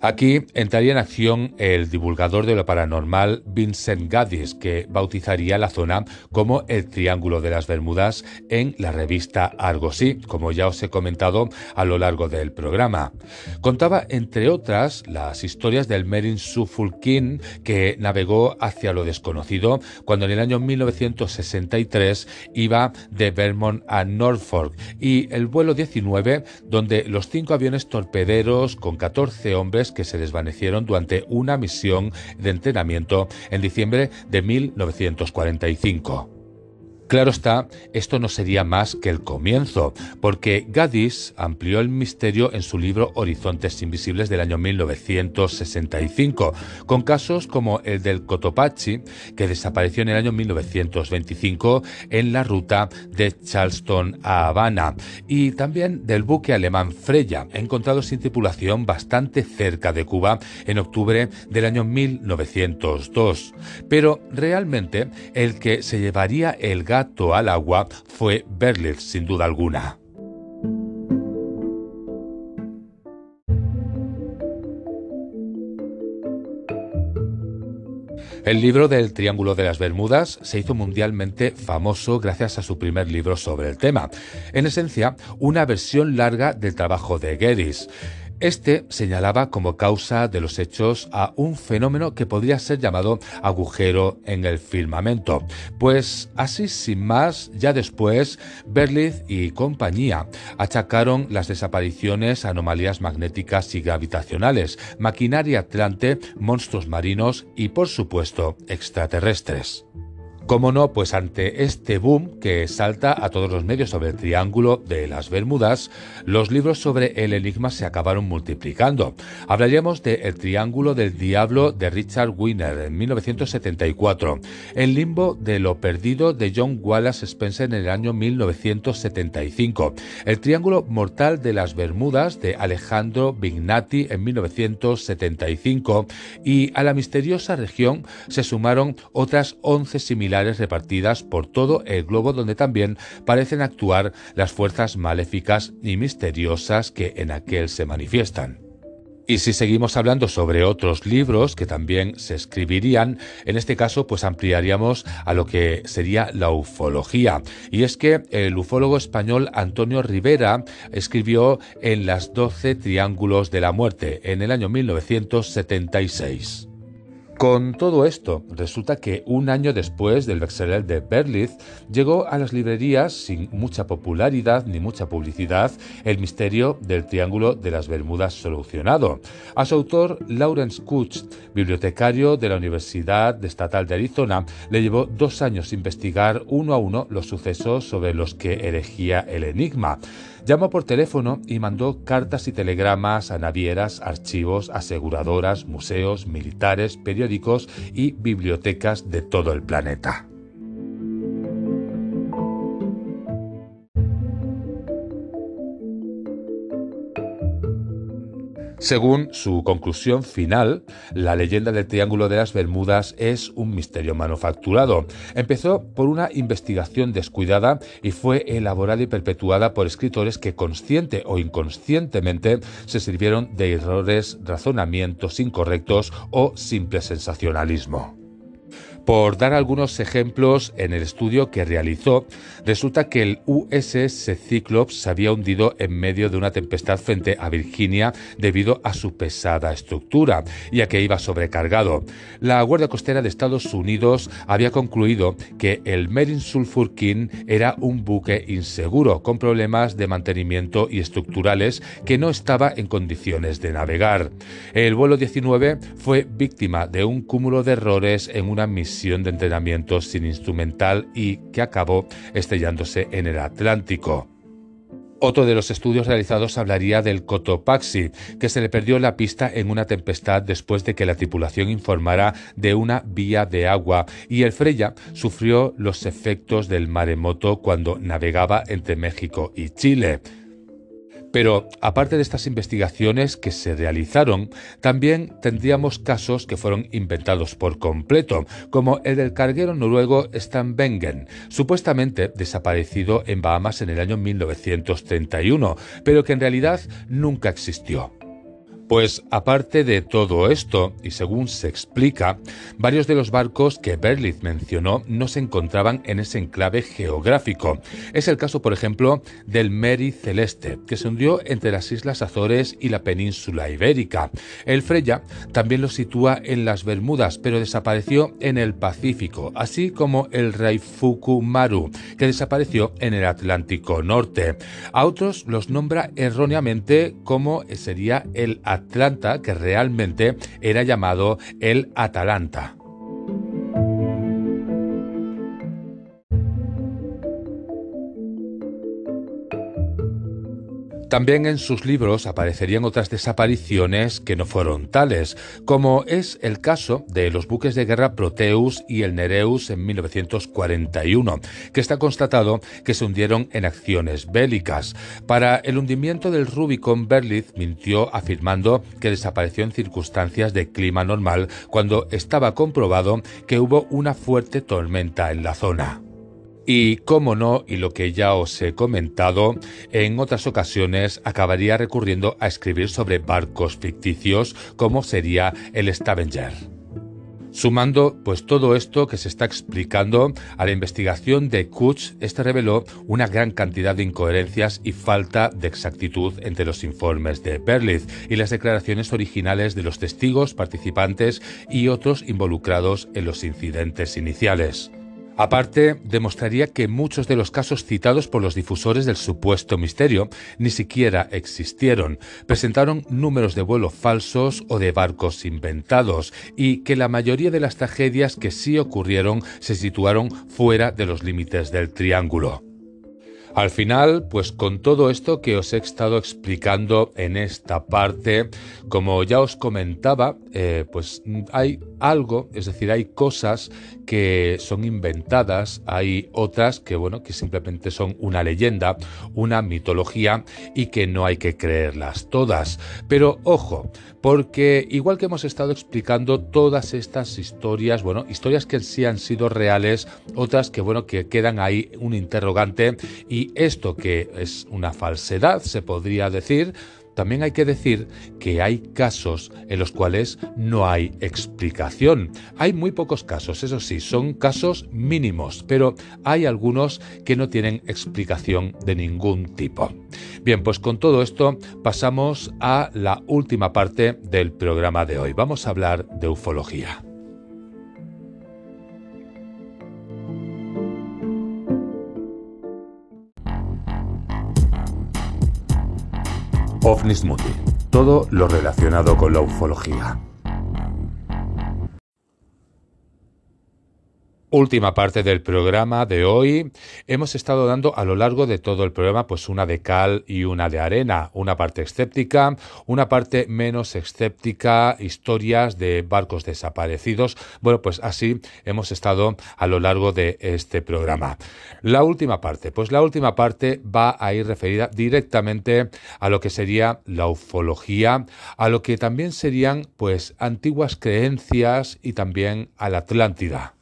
Aquí entraría en acción el divulgador de lo paranormal Vincent Gaddis, que bautizaría la zona como el Triángulo de las Bermudas en la revista Argosy, como ya os he comentado a lo largo del programa. Contaba, entre otras, las historias del Merin Suffolkin, que navegó hacia lo desconocido cuando en el año 1963 iba de Vermont a Norfolk, y el vuelo 19, donde los cinco aviones torpederos con 14 hombres que se desvanecieron durante una misión de entrenamiento en diciembre de 1945. Claro está, esto no sería más que el comienzo, porque Gaddis amplió el misterio en su libro Horizontes Invisibles del año 1965, con casos como el del Cotopaxi, que desapareció en el año 1925 en la ruta de Charleston a Habana, y también del buque alemán Freya, encontrado sin tripulación bastante cerca de Cuba en octubre del año 1902. Pero realmente el que se llevaría el gas al agua fue Berlitz, sin duda alguna. El libro del Triángulo de las Bermudas se hizo mundialmente famoso gracias a su primer libro sobre el tema. En esencia, una versión larga del trabajo de Geddes. Este señalaba como causa de los hechos a un fenómeno que podría ser llamado agujero en el firmamento. Pues así sin más, ya después, Berlitz y compañía achacaron las desapariciones a anomalías magnéticas y gravitacionales, maquinaria atlante, monstruos marinos y por supuesto extraterrestres. ¿Cómo no? Pues ante este boom que salta a todos los medios sobre el Triángulo de las Bermudas, los libros sobre el enigma se acabaron multiplicando. Hablaríamos de El Triángulo del Diablo de Richard Wiener en 1974, El Limbo de lo Perdido de John Wallace Spencer en el año 1975, El Triángulo Mortal de las Bermudas de Alejandro Vignati en 1975 y a la misteriosa región se sumaron otras 11 similares repartidas por todo el globo donde también parecen actuar las fuerzas maléficas y misteriosas que en aquel se manifiestan. Y si seguimos hablando sobre otros libros que también se escribirían, en este caso pues ampliaríamos a lo que sería la ufología. Y es que el ufólogo español Antonio Rivera escribió en Las Doce Triángulos de la Muerte en el año 1976. Con todo esto, resulta que un año después del bestseller de Berlitz, llegó a las librerías sin mucha popularidad ni mucha publicidad El misterio del Triángulo de las Bermudas solucionado. A su autor, Lawrence Kutch, bibliotecario de la Universidad Estatal de Arizona, le llevó dos años investigar uno a uno los sucesos sobre los que elegía el enigma. Llamó por teléfono y mandó cartas y telegramas a navieras, archivos, aseguradoras, museos, militares, periódicos y bibliotecas de todo el planeta. Según su conclusión final, la leyenda del Triángulo de las Bermudas es un misterio manufacturado. Empezó por una investigación descuidada y fue elaborada y perpetuada por escritores que consciente o inconscientemente se sirvieron de errores, razonamientos incorrectos o simple sensacionalismo. Por dar algunos ejemplos, en el estudio que realizó, resulta que el USS Cyclops se había hundido en medio de una tempestad frente a Virginia debido a su pesada estructura, ya que iba sobrecargado. La Guardia Costera de Estados Unidos había concluido que el Merin Sulphur King era un buque inseguro, con problemas de mantenimiento y estructurales que no estaba en condiciones de navegar. El vuelo 19 fue víctima de un cúmulo de errores en una misión de entrenamiento sin instrumental y que acabó estrellándose en el Atlántico. Otro de los estudios realizados hablaría del Cotopaxi, que se le perdió la pista en una tempestad después de que la tripulación informara de una vía de agua y el Freya sufrió los efectos del maremoto cuando navegaba entre México y Chile. Pero aparte de estas investigaciones que se realizaron, también tendríamos casos que fueron inventados por completo, como el del carguero noruego Stan Bengen, supuestamente desaparecido en Bahamas en el año 1931, pero que en realidad nunca existió. Pues aparte de todo esto, y según se explica, varios de los barcos que Berlitz mencionó no se encontraban en ese enclave geográfico. Es el caso, por ejemplo, del Mary Celeste, que se hundió entre las Islas Azores y la península ibérica. El Freya también lo sitúa en las Bermudas, pero desapareció en el Pacífico, así como el Raifuku Maru, que desapareció en el Atlántico Norte. A otros los nombra erróneamente como sería el Atlántico Atlanta, que realmente era llamado el Atalanta. También en sus libros aparecerían otras desapariciones que no fueron tales, como es el caso de los buques de guerra Proteus y el Nereus en 1941, que está constatado que se hundieron en acciones bélicas. Para el hundimiento del Rubicon, Berlitz mintió afirmando que desapareció en circunstancias de clima normal cuando estaba comprobado que hubo una fuerte tormenta en la zona. Y cómo no, y lo que ya os he comentado, en otras ocasiones acabaría recurriendo a escribir sobre barcos ficticios como sería el Stavanger. Sumando pues todo esto que se está explicando a la investigación de Kutch, este reveló una gran cantidad de incoherencias y falta de exactitud entre los informes de Berlitz y las declaraciones originales de los testigos, participantes y otros involucrados en los incidentes iniciales. Aparte, demostraría que muchos de los casos citados por los difusores del supuesto misterio ni siquiera existieron, presentaron números de vuelo falsos o de barcos inventados, y que la mayoría de las tragedias que sí ocurrieron se situaron fuera de los límites del triángulo. Al final, pues con todo esto que os he estado explicando en esta parte, como ya os comentaba, eh, pues hay algo, es decir, hay cosas que son inventadas, hay otras que, bueno, que simplemente son una leyenda, una mitología y que no hay que creerlas todas. Pero ojo, porque igual que hemos estado explicando todas estas historias, bueno, historias que sí han sido reales, otras que, bueno, que quedan ahí un interrogante y esto que es una falsedad, se podría decir, también hay que decir que hay casos en los cuales no hay explicación. Hay muy pocos casos, eso sí, son casos mínimos, pero hay algunos que no tienen explicación de ningún tipo. Bien, pues con todo esto pasamos a la última parte del programa de hoy. Vamos a hablar de ufología. OVNIS todo lo relacionado con la ufología. Última parte del programa de hoy. Hemos estado dando a lo largo de todo el programa pues una de cal y una de arena, una parte escéptica, una parte menos escéptica, historias de barcos desaparecidos. Bueno, pues así hemos estado a lo largo de este programa. La última parte, pues la última parte va a ir referida directamente a lo que sería la ufología, a lo que también serían pues antiguas creencias y también a la Atlántida.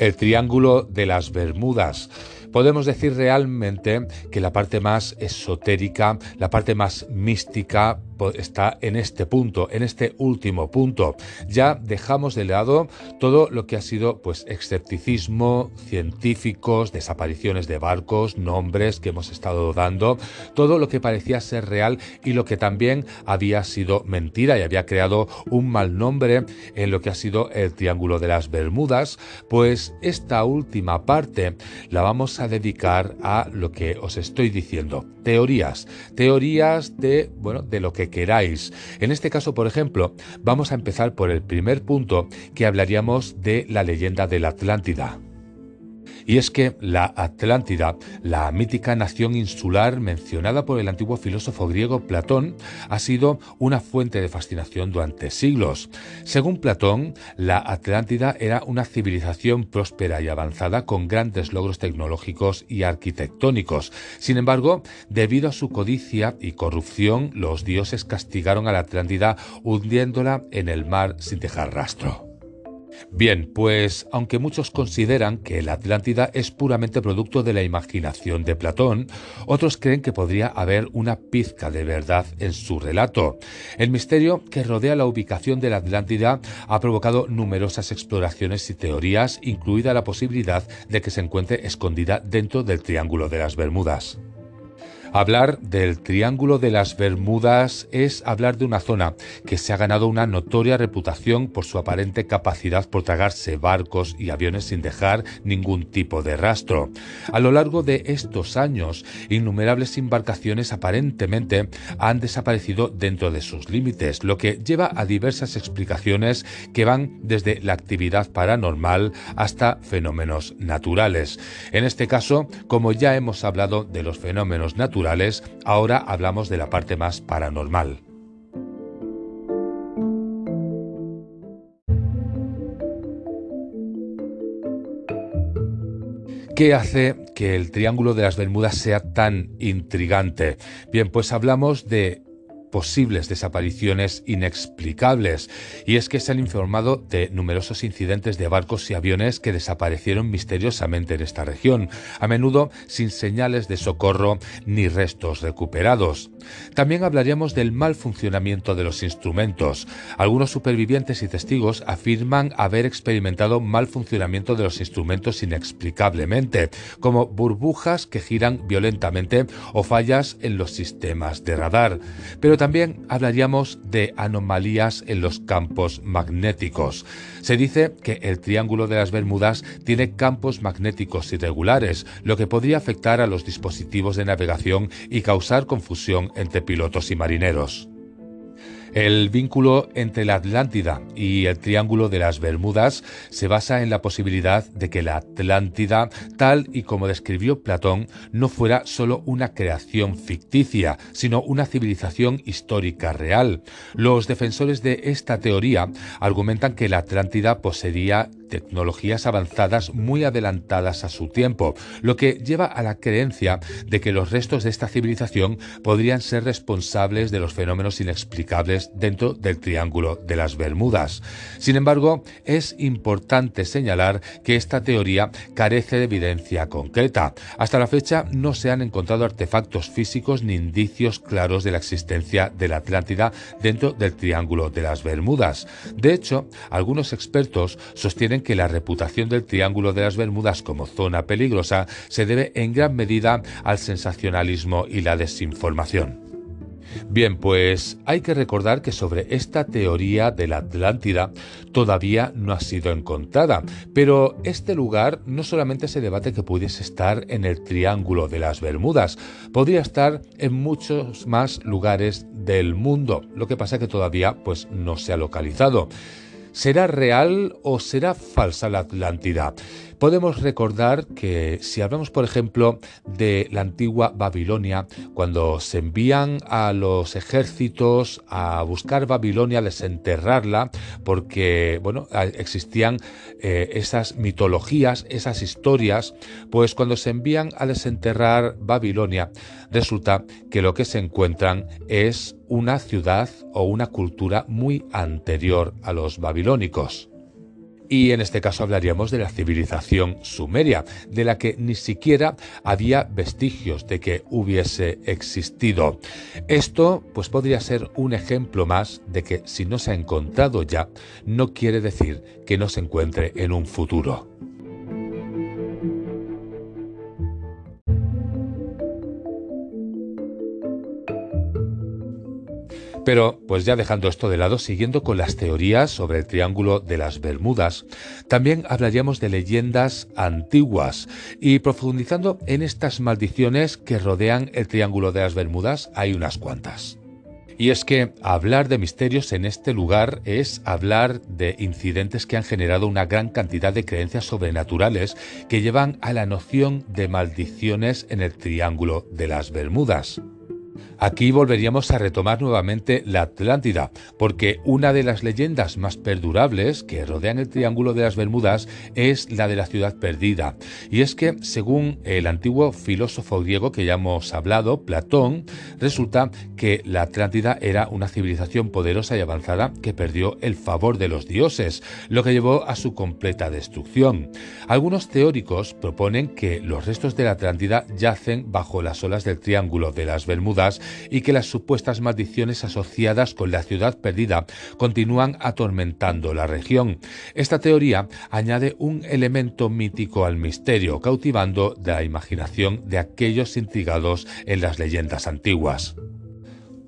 El Triángulo de las Bermudas. Podemos decir realmente que la parte más esotérica, la parte más mística, está en este punto, en este último punto. Ya dejamos de lado todo lo que ha sido pues escepticismo, científicos, desapariciones de barcos, nombres que hemos estado dando, todo lo que parecía ser real y lo que también había sido mentira y había creado un mal nombre en lo que ha sido el Triángulo de las Bermudas, pues esta última parte la vamos a dedicar a lo que os estoy diciendo, teorías, teorías de, bueno, de lo que queráis. En este caso, por ejemplo, vamos a empezar por el primer punto que hablaríamos de la leyenda de la Atlántida. Y es que la Atlántida, la mítica nación insular mencionada por el antiguo filósofo griego Platón, ha sido una fuente de fascinación durante siglos. Según Platón, la Atlántida era una civilización próspera y avanzada con grandes logros tecnológicos y arquitectónicos. Sin embargo, debido a su codicia y corrupción, los dioses castigaron a la Atlántida hundiéndola en el mar sin dejar rastro. Bien, pues aunque muchos consideran que la Atlántida es puramente producto de la imaginación de Platón, otros creen que podría haber una pizca de verdad en su relato. El misterio que rodea la ubicación de la Atlántida ha provocado numerosas exploraciones y teorías, incluida la posibilidad de que se encuentre escondida dentro del Triángulo de las Bermudas. Hablar del Triángulo de las Bermudas es hablar de una zona que se ha ganado una notoria reputación por su aparente capacidad por tragarse barcos y aviones sin dejar ningún tipo de rastro. A lo largo de estos años, innumerables embarcaciones aparentemente han desaparecido dentro de sus límites, lo que lleva a diversas explicaciones que van desde la actividad paranormal hasta fenómenos naturales. En este caso, como ya hemos hablado de los fenómenos naturales, ahora hablamos de la parte más paranormal. ¿Qué hace que el Triángulo de las Bermudas sea tan intrigante? Bien, pues hablamos de posibles desapariciones inexplicables, y es que se han informado de numerosos incidentes de barcos y aviones que desaparecieron misteriosamente en esta región, a menudo sin señales de socorro ni restos recuperados. También hablaríamos del mal funcionamiento de los instrumentos. Algunos supervivientes y testigos afirman haber experimentado mal funcionamiento de los instrumentos inexplicablemente, como burbujas que giran violentamente o fallas en los sistemas de radar. Pero también hablaríamos de anomalías en los campos magnéticos. Se dice que el Triángulo de las Bermudas tiene campos magnéticos irregulares, lo que podría afectar a los dispositivos de navegación y causar confusión entre pilotos y marineros. El vínculo entre la Atlántida y el Triángulo de las Bermudas se basa en la posibilidad de que la Atlántida, tal y como describió Platón, no fuera solo una creación ficticia, sino una civilización histórica real. Los defensores de esta teoría argumentan que la Atlántida poseía tecnologías avanzadas muy adelantadas a su tiempo, lo que lleva a la creencia de que los restos de esta civilización podrían ser responsables de los fenómenos inexplicables dentro del Triángulo de las Bermudas. Sin embargo, es importante señalar que esta teoría carece de evidencia concreta. Hasta la fecha no se han encontrado artefactos físicos ni indicios claros de la existencia de la Atlántida dentro del Triángulo de las Bermudas. De hecho, algunos expertos sostienen que la reputación del Triángulo de las Bermudas como zona peligrosa se debe en gran medida al sensacionalismo y la desinformación. Bien, pues hay que recordar que sobre esta teoría de la Atlántida todavía no ha sido encontrada, pero este lugar no solamente se debate que pudiese estar en el Triángulo de las Bermudas, podría estar en muchos más lugares del mundo, lo que pasa que todavía pues no se ha localizado. ¿Será real o será falsa la Atlántida? Podemos recordar que si hablamos, por ejemplo, de la antigua Babilonia, cuando se envían a los ejércitos a buscar Babilonia, desenterrarla, porque bueno, existían eh, esas mitologías, esas historias, pues cuando se envían a desenterrar Babilonia, resulta que lo que se encuentran es una ciudad o una cultura muy anterior a los babilónicos. Y en este caso hablaríamos de la civilización sumeria, de la que ni siquiera había vestigios de que hubiese existido. Esto pues podría ser un ejemplo más de que si no se ha encontrado ya, no quiere decir que no se encuentre en un futuro. Pero, pues ya dejando esto de lado, siguiendo con las teorías sobre el Triángulo de las Bermudas, también hablaríamos de leyendas antiguas y profundizando en estas maldiciones que rodean el Triángulo de las Bermudas, hay unas cuantas. Y es que hablar de misterios en este lugar es hablar de incidentes que han generado una gran cantidad de creencias sobrenaturales que llevan a la noción de maldiciones en el Triángulo de las Bermudas. Aquí volveríamos a retomar nuevamente la Atlántida, porque una de las leyendas más perdurables que rodean el Triángulo de las Bermudas es la de la ciudad perdida. Y es que, según el antiguo filósofo griego que ya hemos hablado, Platón, resulta que la Atlántida era una civilización poderosa y avanzada que perdió el favor de los dioses, lo que llevó a su completa destrucción. Algunos teóricos proponen que los restos de la Atlántida yacen bajo las olas del Triángulo de las Bermudas y que las supuestas maldiciones asociadas con la ciudad perdida continúan atormentando la región. Esta teoría añade un elemento mítico al misterio, cautivando la imaginación de aquellos intrigados en las leyendas antiguas.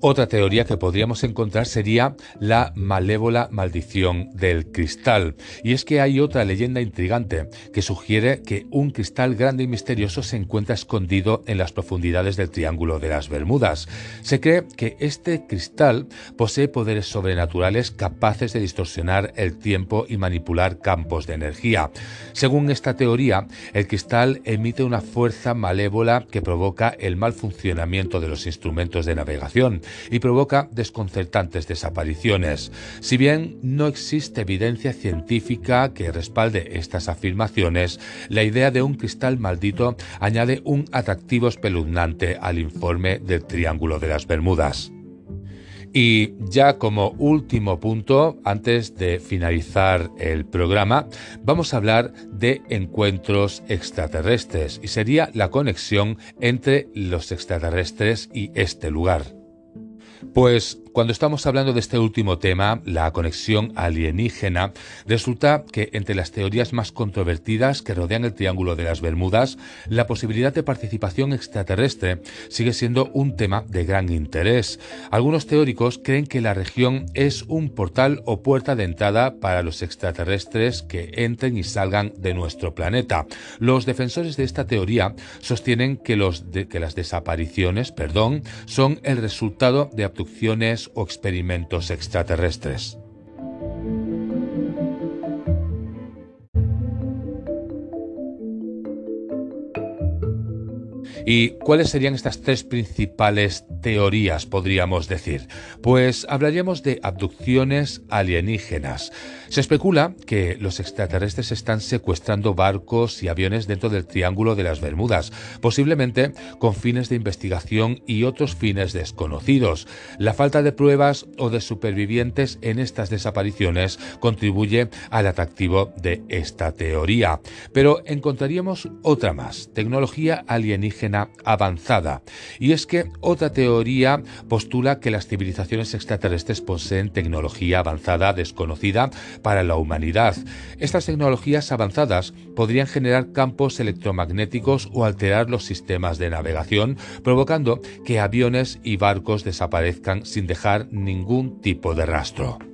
Otra teoría que podríamos encontrar sería la malévola maldición del cristal. Y es que hay otra leyenda intrigante que sugiere que un cristal grande y misterioso se encuentra escondido en las profundidades del Triángulo de las Bermudas. Se cree que este cristal posee poderes sobrenaturales capaces de distorsionar el tiempo y manipular campos de energía. Según esta teoría, el cristal emite una fuerza malévola que provoca el mal funcionamiento de los instrumentos de navegación y provoca desconcertantes desapariciones. Si bien no existe evidencia científica que respalde estas afirmaciones, la idea de un cristal maldito añade un atractivo espeluznante al informe del Triángulo de las Bermudas. Y ya como último punto, antes de finalizar el programa, vamos a hablar de encuentros extraterrestres y sería la conexión entre los extraterrestres y este lugar. Pues cuando estamos hablando de este último tema, la conexión alienígena, resulta que entre las teorías más controvertidas que rodean el Triángulo de las Bermudas, la posibilidad de participación extraterrestre sigue siendo un tema de gran interés. Algunos teóricos creen que la región es un portal o puerta de entrada para los extraterrestres que entren y salgan de nuestro planeta. Los defensores de esta teoría sostienen que, los que las desapariciones, perdón, son el resultado de abducciones o experimentos extraterrestres. ¿Y cuáles serían estas tres principales teorías, podríamos decir? Pues hablaríamos de abducciones alienígenas. Se especula que los extraterrestres están secuestrando barcos y aviones dentro del Triángulo de las Bermudas, posiblemente con fines de investigación y otros fines desconocidos. La falta de pruebas o de supervivientes en estas desapariciones contribuye al atractivo de esta teoría. Pero encontraríamos otra más, tecnología alienígena avanzada. Y es que otra teoría postula que las civilizaciones extraterrestres poseen tecnología avanzada desconocida para la humanidad. Estas tecnologías avanzadas podrían generar campos electromagnéticos o alterar los sistemas de navegación, provocando que aviones y barcos desaparezcan sin dejar ningún tipo de rastro.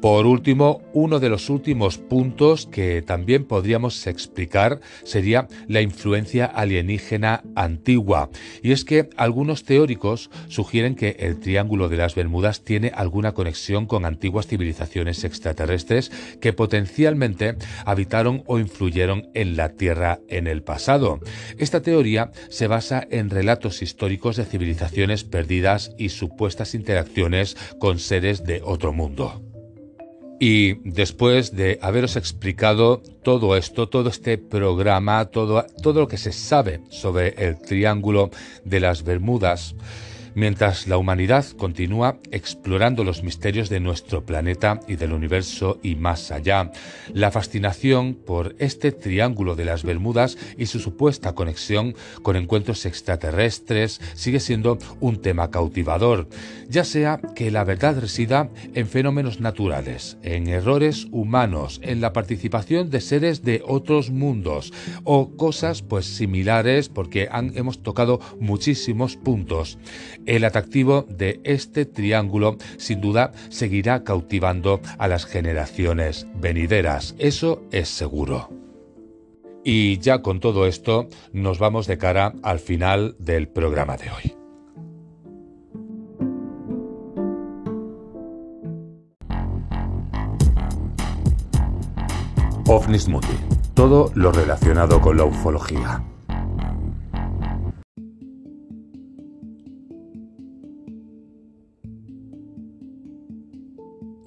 Por último, uno de los últimos puntos que también podríamos explicar sería la influencia alienígena antigua. Y es que algunos teóricos sugieren que el Triángulo de las Bermudas tiene alguna conexión con antiguas civilizaciones extraterrestres que potencialmente habitaron o influyeron en la Tierra en el pasado. Esta teoría se basa en relatos históricos de civilizaciones perdidas y supuestas interacciones con seres de otro mundo. Y después de haberos explicado todo esto, todo este programa, todo, todo lo que se sabe sobre el Triángulo de las Bermudas, mientras la humanidad continúa explorando los misterios de nuestro planeta y del universo y más allá. La fascinación por este triángulo de las Bermudas y su supuesta conexión con encuentros extraterrestres sigue siendo un tema cautivador, ya sea que la verdad resida en fenómenos naturales, en errores humanos, en la participación de seres de otros mundos o cosas pues similares porque hemos tocado muchísimos puntos. El atractivo de este triángulo sin duda seguirá cautivando a las generaciones venideras, eso es seguro. Y ya con todo esto nos vamos de cara al final del programa de hoy. OVNIS todo lo relacionado con la ufología.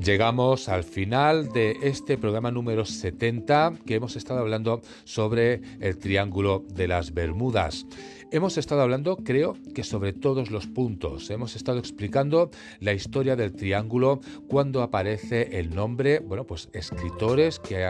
Llegamos al final de este programa número 70 que hemos estado hablando sobre el Triángulo de las Bermudas. Hemos estado hablando, creo que sobre todos los puntos. Hemos estado explicando la historia del triángulo, cuando aparece el nombre, bueno, pues escritores que,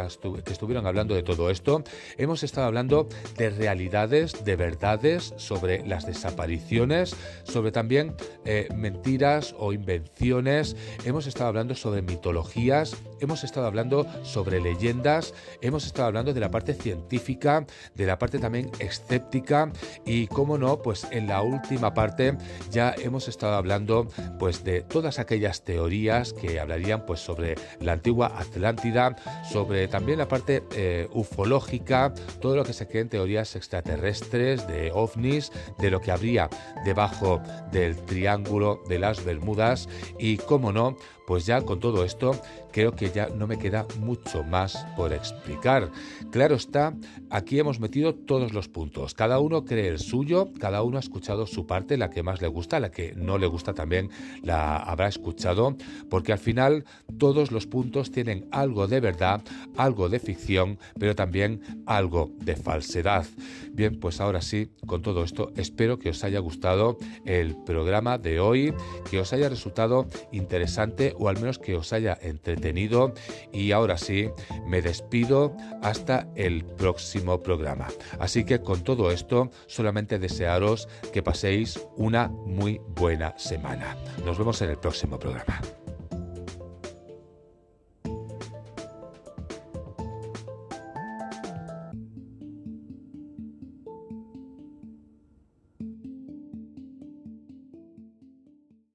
estuvieron hablando de todo esto. Hemos estado hablando de realidades, de verdades, sobre las desapariciones, sobre también eh, mentiras o invenciones. Hemos estado hablando sobre mitologías, hemos estado hablando sobre leyendas, hemos estado hablando de la parte científica, de la parte también escéptica y cómo no, pues en la última parte ya hemos estado hablando pues de todas aquellas teorías que hablarían pues sobre la antigua Atlántida, sobre también la parte eh, ufológica, todo lo que se cree en teorías extraterrestres, de ovnis, de lo que habría debajo del triángulo de las Bermudas y cómo no, pues ya con todo esto creo que ya no me queda mucho más por explicar. Claro está, aquí hemos metido todos los puntos. Cada uno cree el suyo, cada uno ha escuchado su parte, la que más le gusta, la que no le gusta también la habrá escuchado, porque al final todos los puntos tienen algo de verdad, algo de ficción, pero también algo de falsedad. Bien, pues ahora sí, con todo esto, espero que os haya gustado el programa de hoy, que os haya resultado interesante o al menos que os haya entretenido. Y ahora sí, me despido hasta el próximo programa. Así que con todo esto, solamente desearos que paséis una muy buena semana. Nos vemos en el próximo programa.